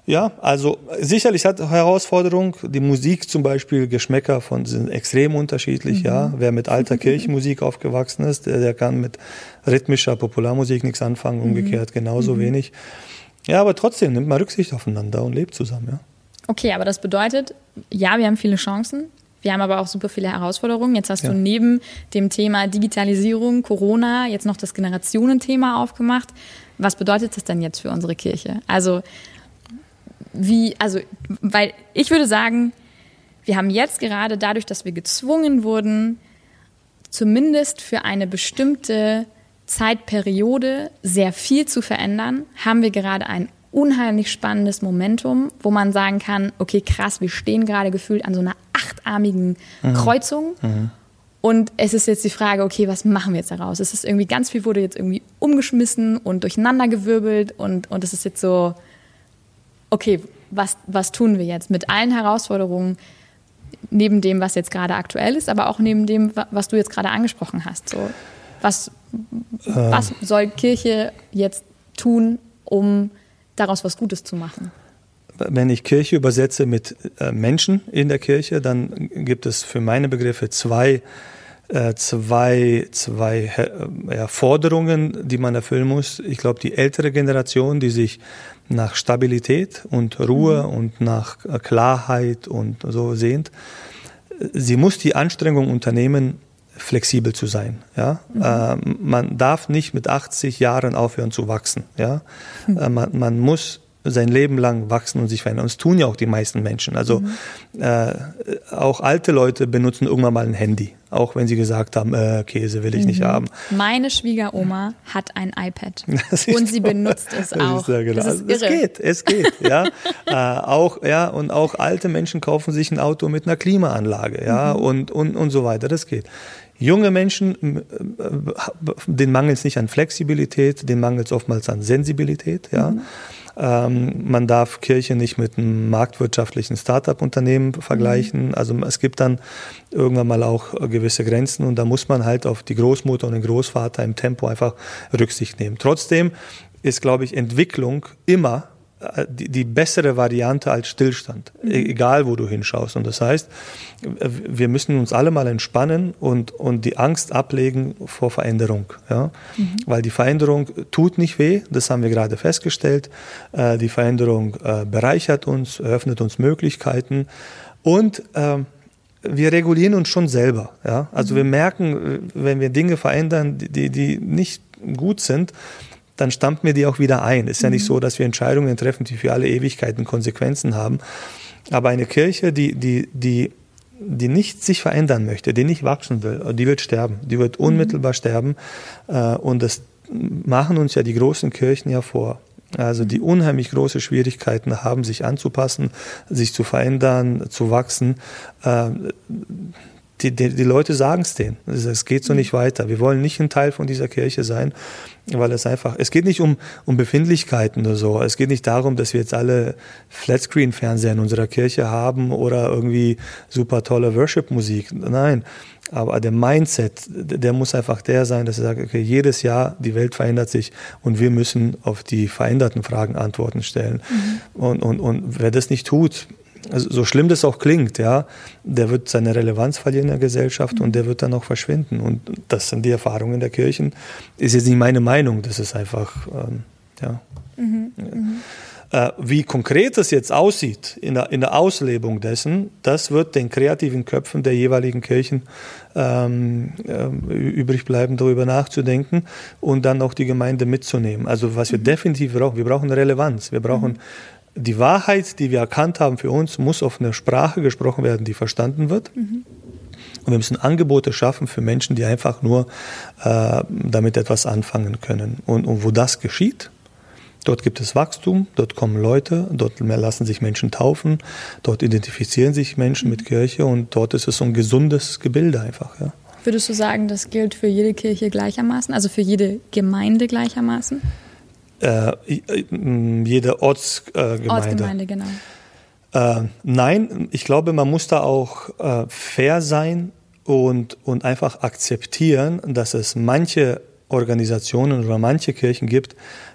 Ja, also sicherlich hat Herausforderung. Die Musik zum Beispiel, Geschmäcker von sind extrem unterschiedlich. Mhm. Ja, wer mit alter Kirchenmusik aufgewachsen ist, der, der, kann mit rhythmischer Popularmusik nichts anfangen. Mhm. Umgekehrt genauso mhm. wenig. Ja, aber trotzdem nimmt man Rücksicht aufeinander und lebt zusammen. Ja. Okay, aber das bedeutet, ja, wir haben viele Chancen. Wir haben aber auch super viele Herausforderungen. Jetzt hast ja. du neben dem Thema Digitalisierung, Corona, jetzt noch das Generationenthema aufgemacht. Was bedeutet das denn jetzt für unsere Kirche? Also wie, also, weil ich würde sagen, wir haben jetzt gerade dadurch, dass wir gezwungen wurden, zumindest für eine bestimmte Zeitperiode sehr viel zu verändern, haben wir gerade ein unheimlich spannendes Momentum, wo man sagen kann, okay, krass, wir stehen gerade gefühlt an so einer achtarmigen mhm. Kreuzung. Mhm. Und es ist jetzt die Frage, okay, was machen wir jetzt daraus? Es ist irgendwie ganz viel wurde jetzt irgendwie umgeschmissen und durcheinandergewirbelt und, und es ist jetzt so, okay, was, was tun wir jetzt mit allen Herausforderungen, neben dem, was jetzt gerade aktuell ist, aber auch neben dem, was du jetzt gerade angesprochen hast. So, was, ähm. was soll Kirche jetzt tun, um daraus was Gutes zu machen? Wenn ich Kirche übersetze mit äh, Menschen in der Kirche, dann gibt es für meine Begriffe zwei zwei, zwei äh, ja, Forderungen, die man erfüllen muss. Ich glaube, die ältere Generation, die sich nach Stabilität und Ruhe mhm. und nach Klarheit und so sehnt, sie muss die Anstrengung unternehmen, flexibel zu sein. Ja? Mhm. Äh, man darf nicht mit 80 Jahren aufhören zu wachsen. Ja? Mhm. Äh, man, man muss sein Leben lang wachsen und sich verändern. Und das tun ja auch die meisten Menschen. Also mhm. äh, auch alte Leute benutzen irgendwann mal ein Handy, auch wenn sie gesagt haben, äh, Käse will ich mhm. nicht haben. Meine Schwiegeroma hat ein iPad und sie benutzt es auch. Ja genau. das ist irre. Es geht, es geht. ja. äh, auch ja und auch alte Menschen kaufen sich ein Auto mit einer Klimaanlage, ja mhm. und und und so weiter. Das geht. Junge Menschen, äh, den mangelt es nicht an Flexibilität, den mangelt es oftmals an Sensibilität, ja. Ähm, man darf Kirche nicht mit einem marktwirtschaftlichen Start-up-Unternehmen vergleichen. Mhm. Also es gibt dann irgendwann mal auch gewisse Grenzen und da muss man halt auf die Großmutter und den Großvater im Tempo einfach Rücksicht nehmen. Trotzdem ist, glaube ich, Entwicklung immer äh, die, die bessere Variante als Stillstand, mhm. E-, egal wo du hinschaust. Und das heißt, wir müssen uns alle mal entspannen und, und die Angst ablegen vor Veränderung. Ja? Mhm. Weil die Veränderung tut nicht weh, das haben wir gerade festgestellt. Äh, die Veränderung äh, bereichert uns, eröffnet uns Möglichkeiten und ähm, wir regulieren uns schon selber. Ja? Also mhm. wir merken, wenn wir Dinge verändern, die, die nicht gut sind, dann stammt mir die auch wieder ein. Es ist ja nicht mhm. so, dass wir Entscheidungen treffen, die für alle Ewigkeiten Konsequenzen haben. Aber eine Kirche, die, die, die, die nicht sich verändern möchte, die nicht wachsen will, die wird sterben. Die wird mhm. unmittelbar mhm. sterben. Äh, und das machen uns ja die großen Kirchen ja vor. Also die unheimlich große Schwierigkeiten haben, sich anzupassen, sich zu verändern, zu wachsen. Die, die, die Leute sagen es denen. Es geht so mhm. nicht weiter. Wir wollen nicht ein Teil von dieser Kirche sein, weil es einfach, es geht nicht um, um Befindlichkeiten oder so. Es geht nicht darum, dass wir jetzt alle Flatscreen-Fernseher in unserer Kirche haben oder irgendwie super tolle Worship-Musik. Nein. Aber der Mindset, der muss einfach der sein, dass er sagt, okay, jedes Jahr die Welt verändert sich und wir müssen auf die veränderten Fragen Antworten stellen. Mhm. Und, und, und wer das nicht tut, also so schlimm das auch klingt, ja, der wird seine Relevanz verlieren in der Gesellschaft und der wird dann auch verschwinden. Und das sind die Erfahrungen der Kirchen. Ist jetzt nicht meine Meinung, das ist einfach, ähm, ja. Mhm, äh, wie konkret es jetzt aussieht in der, in der Auslebung dessen, das wird den kreativen Köpfen der jeweiligen Kirchen ähm, äh, übrig bleiben, darüber nachzudenken und dann auch die Gemeinde mitzunehmen. Also was wir mhm. definitiv brauchen, wir brauchen Relevanz, wir brauchen mhm die Wahrheit, die wir erkannt haben für uns, muss auf einer Sprache gesprochen werden, die verstanden wird. Mhm. Und wir müssen Angebote schaffen für Menschen, die einfach nur äh, damit etwas anfangen können. Und, und wo das geschieht, dort gibt es Wachstum, dort kommen Leute, dort lassen sich Menschen taufen, dort identifizieren sich Menschen mit Kirche und dort ist es so ein gesundes Gebilde einfach. Ja. Würdest du sagen, das gilt für jede Kirche gleichermaßen, also für jede Gemeinde gleichermaßen? Äh, jede Ortsgemeinde. Ortsgemeinde, genau. Äh, nein, ich glaube, man muss da auch äh, fair sein und, und einfach akzeptieren, dass es manche Organisationen oder manche Kirchen gibt,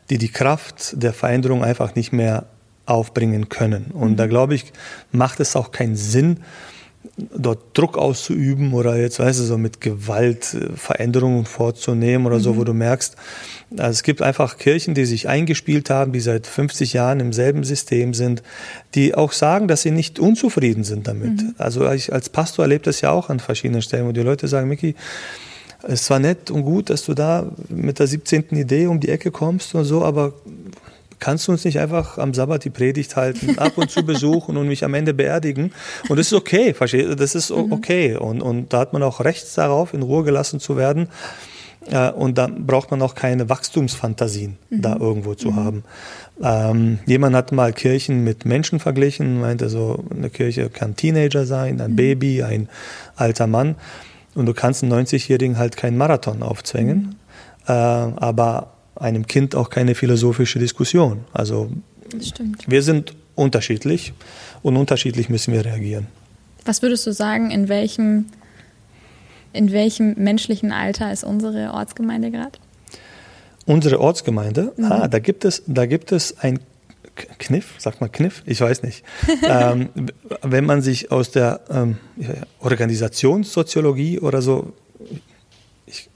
die die Kraft der Veränderung einfach nicht mehr aufbringen können. Und mhm. da glaube ich, macht es auch keinen Sinn, dort Druck auszuüben oder jetzt, weißt du, so mit Gewalt äh, Veränderungen vorzunehmen oder mhm. so, wo du merkst, also es gibt einfach Kirchen, die sich eingespielt haben, die seit 50 Jahren im selben System sind, die auch sagen, dass sie nicht unzufrieden sind damit. Mhm. Also ich als Pastor erlebe das ja auch an verschiedenen Stellen, wo die Leute sagen, Miki, es war nett und gut, dass du da mit der 17. Idee um die Ecke kommst und so, aber kannst du uns nicht einfach am Sabbat die Predigt halten, ab und zu besuchen und mich am Ende beerdigen? Und das ist okay, verstehe, das ist mhm. okay. Und, und da hat man auch Recht darauf, in Ruhe gelassen zu werden. Äh, und dann braucht man auch keine Wachstumsfantasien mhm. da irgendwo zu mhm. haben. Ähm, jemand hat mal Kirchen mit Menschen verglichen, meinte so, eine Kirche kann Teenager sein, ein mhm. Baby, ein alter Mann. Und du kannst einen 90-Jährigen halt keinen Marathon aufzwängen, mhm. äh, aber einem Kind auch keine philosophische Diskussion. Also wir sind unterschiedlich und unterschiedlich müssen wir reagieren. Was würdest du sagen, in welchem in welchem menschlichen Alter ist unsere Ortsgemeinde gerade? Unsere Ortsgemeinde? Mhm. Ah, da gibt es, da gibt es ein Kniff, sagt man Kniff? Ich weiß nicht. ähm, wenn man sich aus der ähm, Organisationssoziologie oder so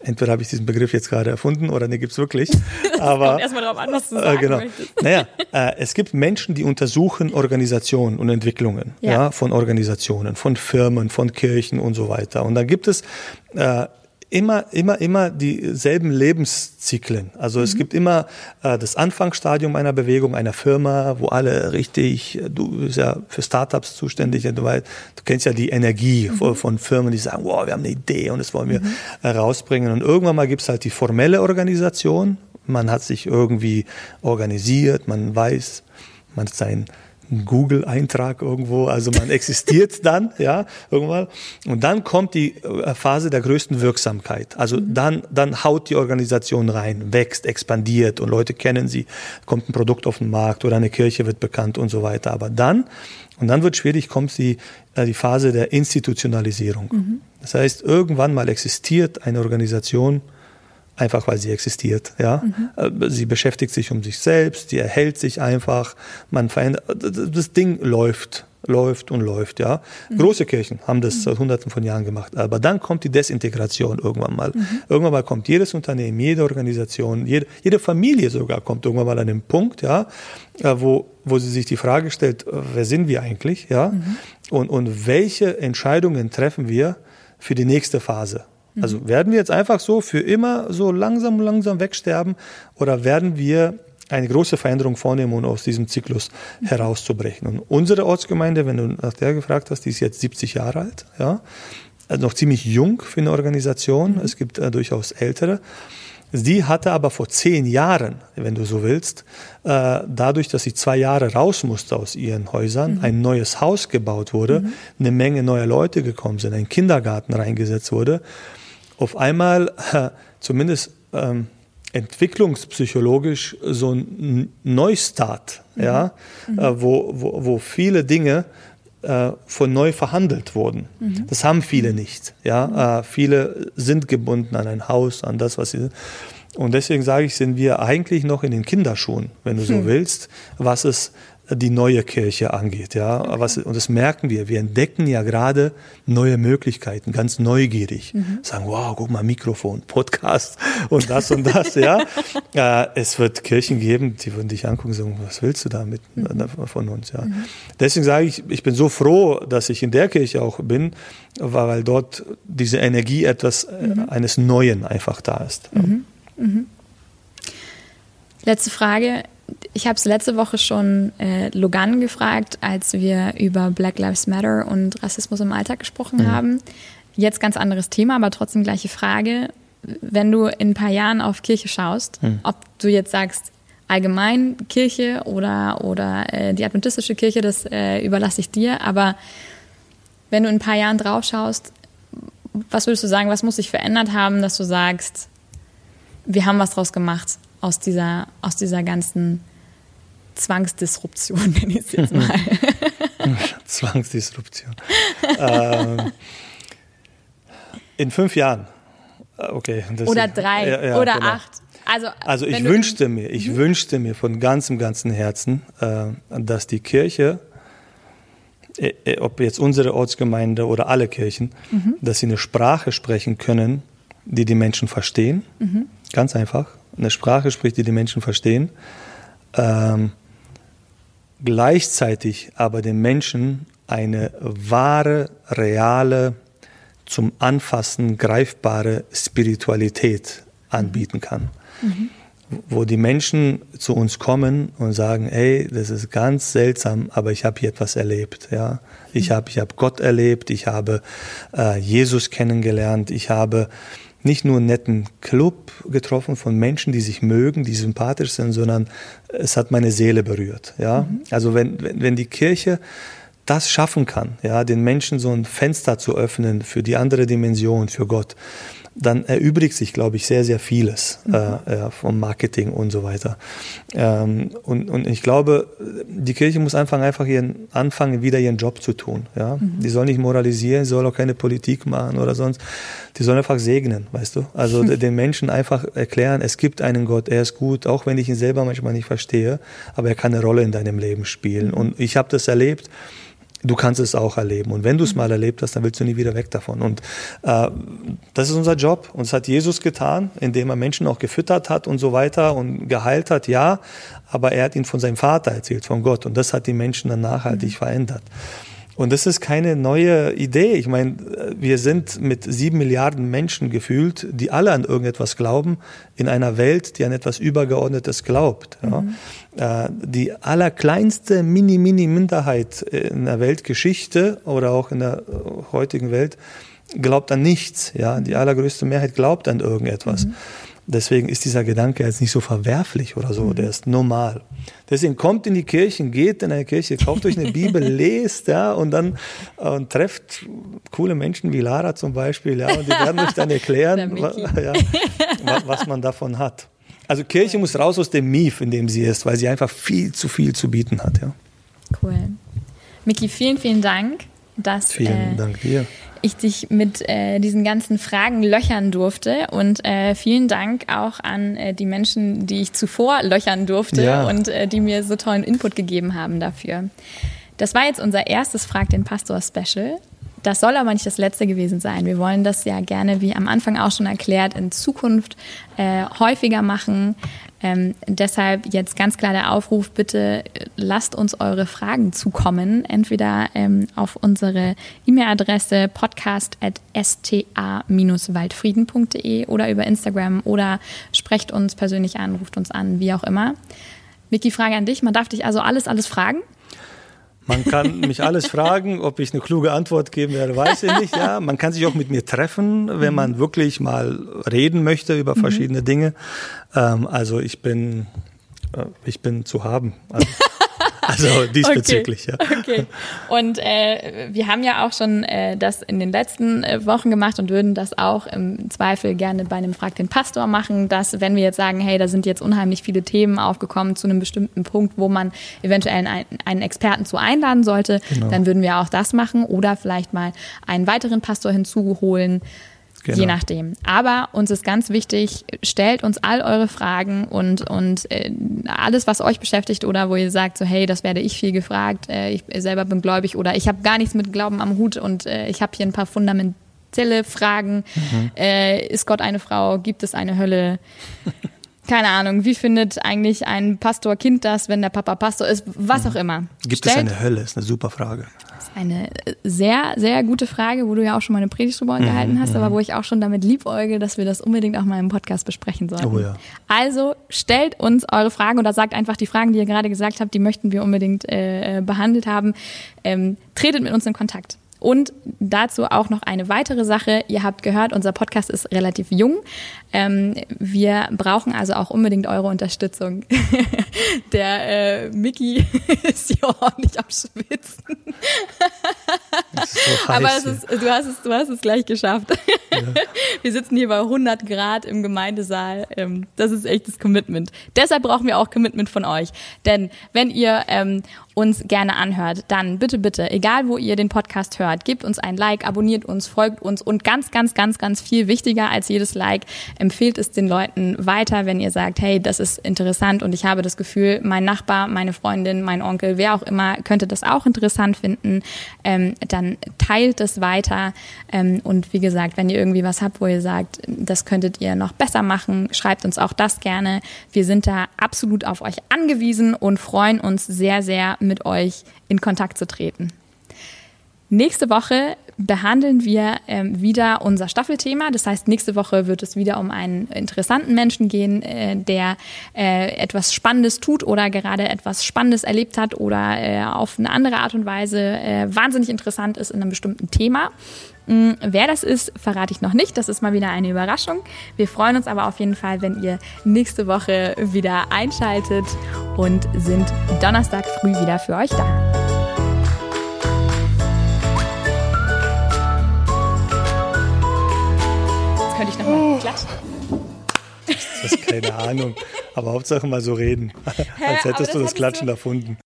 entweder habe ich diesen Begriff jetzt gerade erfunden oder ne, gibt es wirklich. Aber erstmal darauf an, was du sagen äh, genau. möchtest. Naja, äh, es gibt Menschen, die untersuchen Organisationen und Entwicklungen ja. ja. von Organisationen, von Firmen, von Kirchen und so weiter. Und da gibt es äh, immer, immer, immer dieselben Lebenszyklen. Also mhm. es gibt immer äh, das Anfangsstadium einer Bewegung, einer Firma, wo alle richtig, du bist ja für Startups zuständig, du, weißt, du kennst ja die Energie mhm. von, von, Firmen, die sagen, wow, wir haben eine Idee und das wollen wir mhm. rausbringen. Und irgendwann mal gibt es halt die formelle Organisation. Man hat sich irgendwie organisiert, man weiß, man hat sein Google-Eintrag irgendwo, also man existiert dann, ja, irgendwann. Und dann kommt die äh, Phase der größten Wirksamkeit. Also mhm. dann, dann haut die Organisation rein, wächst, expandiert und Leute kennen sie, kommt ein Produkt auf den Markt oder eine Kirche wird bekannt und so weiter. Aber dann, und dann wird schwierig, kommt die, äh, die Phase der Institutionalisierung. Mhm. Das heißt, irgendwann mal existiert eine Organisation, einfach weil sie existiert. Ja? Mhm. Sie beschäftigt sich um sich selbst, sie erhält sich einfach, man verändert, das Ding läuft, läuft und läuft. Ja? Mhm. Große Kirchen haben das mhm. seit hunderten von Jahren gemacht, aber dann kommt die Desintegration irgendwann mal. Mhm. Irgendwann mal kommt jedes Unternehmen, jede Organisation, jede, jede Familie sogar kommt irgendwann mal an den Punkt, ja, äh, wo, wo sie sich die Frage stellt, äh, wer sind wir eigentlich? Ja? Mhm. Und, und welche Entscheidungen treffen wir für die nächste Phase? Also werden wir jetzt einfach so für immer so langsam, langsam wegsterben oder werden wir eine große Veränderung vornehmen, um aus diesem Zyklus herauszubrechen? Und unsere Ortsgemeinde, wenn du nach der gefragt hast, die ist jetzt 70 Jahre alt, ja, also noch ziemlich jung für eine Organisation. Mhm. Es gibt äh, durchaus ältere. Sie hatte aber vor zehn Jahren, wenn du so willst, äh, dadurch, dass sie zwei Jahre raus musste aus ihren Häusern, mhm. ein neues Haus gebaut wurde, mhm. eine Menge neuer Leute gekommen sind, ein Kindergarten reingesetzt wurde auf einmal zumindest ähm, entwicklungspsychologisch so ein Neustart, mhm. ja, mhm. Äh, wo, wo, wo viele Dinge äh, von neu verhandelt wurden. Mhm. Das haben viele nicht. Ja? Mhm. Äh, viele sind gebunden an ein Haus, an das, was sie sind. Und deswegen sage ich, sind wir eigentlich noch in den Kinderschuhen, wenn du so hm. willst, was es die neue Kirche angeht. Ja, okay. Was, und das merken wir. Wir entdecken ja gerade neue Möglichkeiten, ganz neugierig. Mhm. Sagen, wow, guck mal, Mikrofon, Podcast und das und das. ja, äh, es wird Kirchen geben, die würden dich angucken und sagen, was willst du damit mhm. Äh, von uns? Ja, mhm. deswegen sage ich, ich bin so froh, dass ich in der Kirche auch bin, weil dort diese Energie etwas äh, mhm. eines Neuen einfach da ist. Mhm. Mhm. Letzte Frage ich habe es letzte Woche schon äh, Logan gefragt, als wir über Black Lives Matter und Rassismus im Alltag gesprochen mhm. haben. Jetzt ganz anderes Thema, aber trotzdem gleiche Frage. Wenn du in ein paar Jahren auf Kirche schaust, mhm. ob du jetzt sagst, allgemein Kirche oder, oder äh, die adventistische Kirche, das äh, überlasse ich dir. Aber wenn du in ein paar Jahren drauf schaust, was würdest du sagen, was muss sich verändert haben, dass du sagst, wir haben was draus gemacht? Aus dieser, aus dieser ganzen Zwangsdisruption, nenne ich es jetzt mal. Zwangsdisruption. ähm, in fünf Jahren. Äh, okay. oder drei ja, ja, oder genau. acht. Also, also ich wünschte mir, ich mhm. wünschte mir von ganzem, ganzem Herzen, äh, dass die Kirche, äh, äh, ob jetzt unsere Ortsgemeinde oder alle Kirchen, mhm. dass sie eine Sprache sprechen können, die die Menschen verstehen. Mhm. Ganz einfach eine Sprache spricht, die die Menschen verstehen, ähm, gleichzeitig aber den Menschen eine wahre, reale, zum Anfassen greifbare Spiritualität anbieten kann. Mhm. Wo die Menschen zu uns kommen und sagen, hey, das ist ganz seltsam, aber ich habe hier etwas erlebt. Ja? Ich mhm. habe ich hab Gott erlebt, ich habe äh, Jesus kennengelernt, ich habe nicht nur einen netten Club getroffen von Menschen, die sich mögen, die sympathisch sind, sondern es hat meine Seele berührt. Ja? Mhm. Also wenn, wenn, wenn die Kirche das schaffen kann, ja, den Menschen so ein Fenster zu öffnen für die andere Dimension, für Gott, dann erübrigt sich, glaube ich, sehr, sehr vieles mhm. äh, vom Marketing und so weiter. Ähm, und, und ich glaube, die Kirche muss anfangen, einfach ihren, anfangen, wieder ihren Job zu tun. Ja? Mhm. Die soll nicht moralisieren, soll auch keine Politik machen oder sonst. Die soll einfach segnen, weißt du? Also mhm. den Menschen einfach erklären, es gibt einen Gott, er ist gut, auch wenn ich ihn selber manchmal nicht verstehe, aber er kann eine Rolle in deinem Leben spielen. Mhm. Und ich habe das erlebt du kannst es auch erleben. Und wenn du es mhm. mal erlebt hast, dann willst du nie wieder weg davon. Und äh, das ist unser Job. Und das hat Jesus getan, indem er Menschen auch gefüttert hat und so weiter und geheilt hat, ja. Aber er hat ihnen von seinem Vater erzählt, von Gott. Und das hat die Menschen dann nachhaltig mhm. verändert. Und das ist keine neue Idee. Ich meine, wir sind mit sieben Milliarden Menschen gefühlt, die alle an irgendetwas glauben, in einer Welt, die an etwas Übergeordnetes glaubt. Ja. Mhm. Äh, die allerkleinste Mini-Mini-Minderheit in der Weltgeschichte oder auch in der heutigen Welt glaubt an nichts. Ja. Die allergrößte Mehrheit glaubt an irgendetwas. Mhm. Deswegen ist dieser Gedanke jetzt nicht so verwerflich oder so, mhm. der ist normal. Deswegen kommt in die Kirchen, geht in eine Kirche, kauft euch eine Bibel, lest, ja, und dann und trefft coole Menschen wie Lara zum Beispiel, ja, und die werden euch dann erklären, was, ja, was man davon hat. Also Kirche muss raus aus dem Mief, in dem sie ist, weil sie einfach viel zu viel zu bieten hat, ja. Cool. Miki, vielen, vielen Dank, dass vielen äh, Dank dir ich dich mit äh, diesen ganzen Fragen löchern durfte. Und äh, vielen Dank auch an äh, die Menschen, die ich zuvor löchern durfte ja. und äh, die mir so tollen Input gegeben haben dafür. Das war jetzt unser erstes Frag den Pastor Special. Das soll aber nicht das letzte gewesen sein. Wir wollen das ja gerne, wie am Anfang auch schon erklärt, in Zukunft äh, häufiger machen. Ähm, deshalb jetzt ganz klar der Aufruf, bitte äh, lasst uns eure Fragen zukommen, entweder ähm, auf unsere E-Mail-Adresse podcast.sta-waldfrieden.de oder über Instagram oder sprecht uns persönlich an, ruft uns an, wie auch immer. Vicky, Frage an dich. Man darf dich also alles, alles fragen. Man kann mich alles fragen, ob ich eine kluge Antwort geben werde, weiß ich nicht. Ja, man kann sich auch mit mir treffen, wenn man wirklich mal reden möchte über verschiedene mhm. Dinge. Ähm, also ich bin, äh, ich bin zu haben. Also. Also diesbezüglich, okay. ja. Okay. Und äh, wir haben ja auch schon äh, das in den letzten äh, Wochen gemacht und würden das auch im Zweifel gerne bei einem Frag den Pastor machen, dass wenn wir jetzt sagen, hey, da sind jetzt unheimlich viele Themen aufgekommen zu einem bestimmten Punkt, wo man eventuell einen, einen Experten zu einladen sollte, genau. dann würden wir auch das machen oder vielleicht mal einen weiteren Pastor hinzuholen Genau. Je nachdem. Aber uns ist ganz wichtig, stellt uns all eure Fragen und, und äh, alles, was euch beschäftigt oder wo ihr sagt, so hey, das werde ich viel gefragt, äh, ich selber bin gläubig oder ich habe gar nichts mit Glauben am Hut und äh, ich habe hier ein paar fundamentelle Fragen. Mhm. Äh, ist Gott eine Frau? Gibt es eine Hölle? Keine Ahnung, wie findet eigentlich ein Pastor Kind das, wenn der Papa Pastor ist, was auch immer. Gibt Stellt, es eine Hölle? Ist eine super Frage. Das ist eine sehr, sehr gute Frage, wo du ja auch schon mal eine Predigt drüber mhm, gehalten hast, aber mhm. wo ich auch schon damit liebäuge, dass wir das unbedingt auch mal im Podcast besprechen sollten. Oh ja. Also stellt uns eure Fragen oder sagt einfach die Fragen, die ihr gerade gesagt habt, die möchten wir unbedingt äh, behandelt haben. Ähm, tretet mit uns in Kontakt. Und dazu auch noch eine weitere Sache. Ihr habt gehört, unser Podcast ist relativ jung. Ähm, wir brauchen also auch unbedingt eure Unterstützung. Der äh, Mickey ist hier ordentlich am Schwitzen. So Aber es ist, du, hast es, du hast es gleich geschafft. Ja. Wir sitzen hier bei 100 Grad im Gemeindesaal. Ähm, das ist echtes Commitment. Deshalb brauchen wir auch Commitment von euch. Denn wenn ihr ähm, uns gerne anhört, dann bitte, bitte, egal wo ihr den Podcast hört, gebt uns ein Like, abonniert uns, folgt uns und ganz, ganz, ganz, ganz viel wichtiger als jedes Like, empfehlt es den Leuten weiter, wenn ihr sagt, hey, das ist interessant und ich habe das Gefühl, mein Nachbar, meine Freundin, mein Onkel, wer auch immer, könnte das auch interessant finden, ähm, dann teilt es weiter ähm, und wie gesagt, wenn ihr irgendwie was habt, wo ihr sagt, das könntet ihr noch besser machen, schreibt uns auch das gerne. Wir sind da absolut auf euch angewiesen und freuen uns sehr, sehr mit euch in Kontakt zu treten. Nächste Woche behandeln wir ähm, wieder unser Staffelthema. Das heißt, nächste Woche wird es wieder um einen interessanten Menschen gehen, äh, der äh, etwas Spannendes tut oder gerade etwas Spannendes erlebt hat oder äh, auf eine andere Art und Weise äh, wahnsinnig interessant ist in einem bestimmten Thema. Mhm, wer das ist, verrate ich noch nicht. Das ist mal wieder eine Überraschung. Wir freuen uns aber auf jeden Fall, wenn ihr nächste Woche wieder einschaltet und sind Donnerstag früh wieder für euch da. Könnte ich nochmal klatschen. Das ist keine Ahnung. Aber Hauptsache mal so reden. Als hättest du das Klatschen erfunden.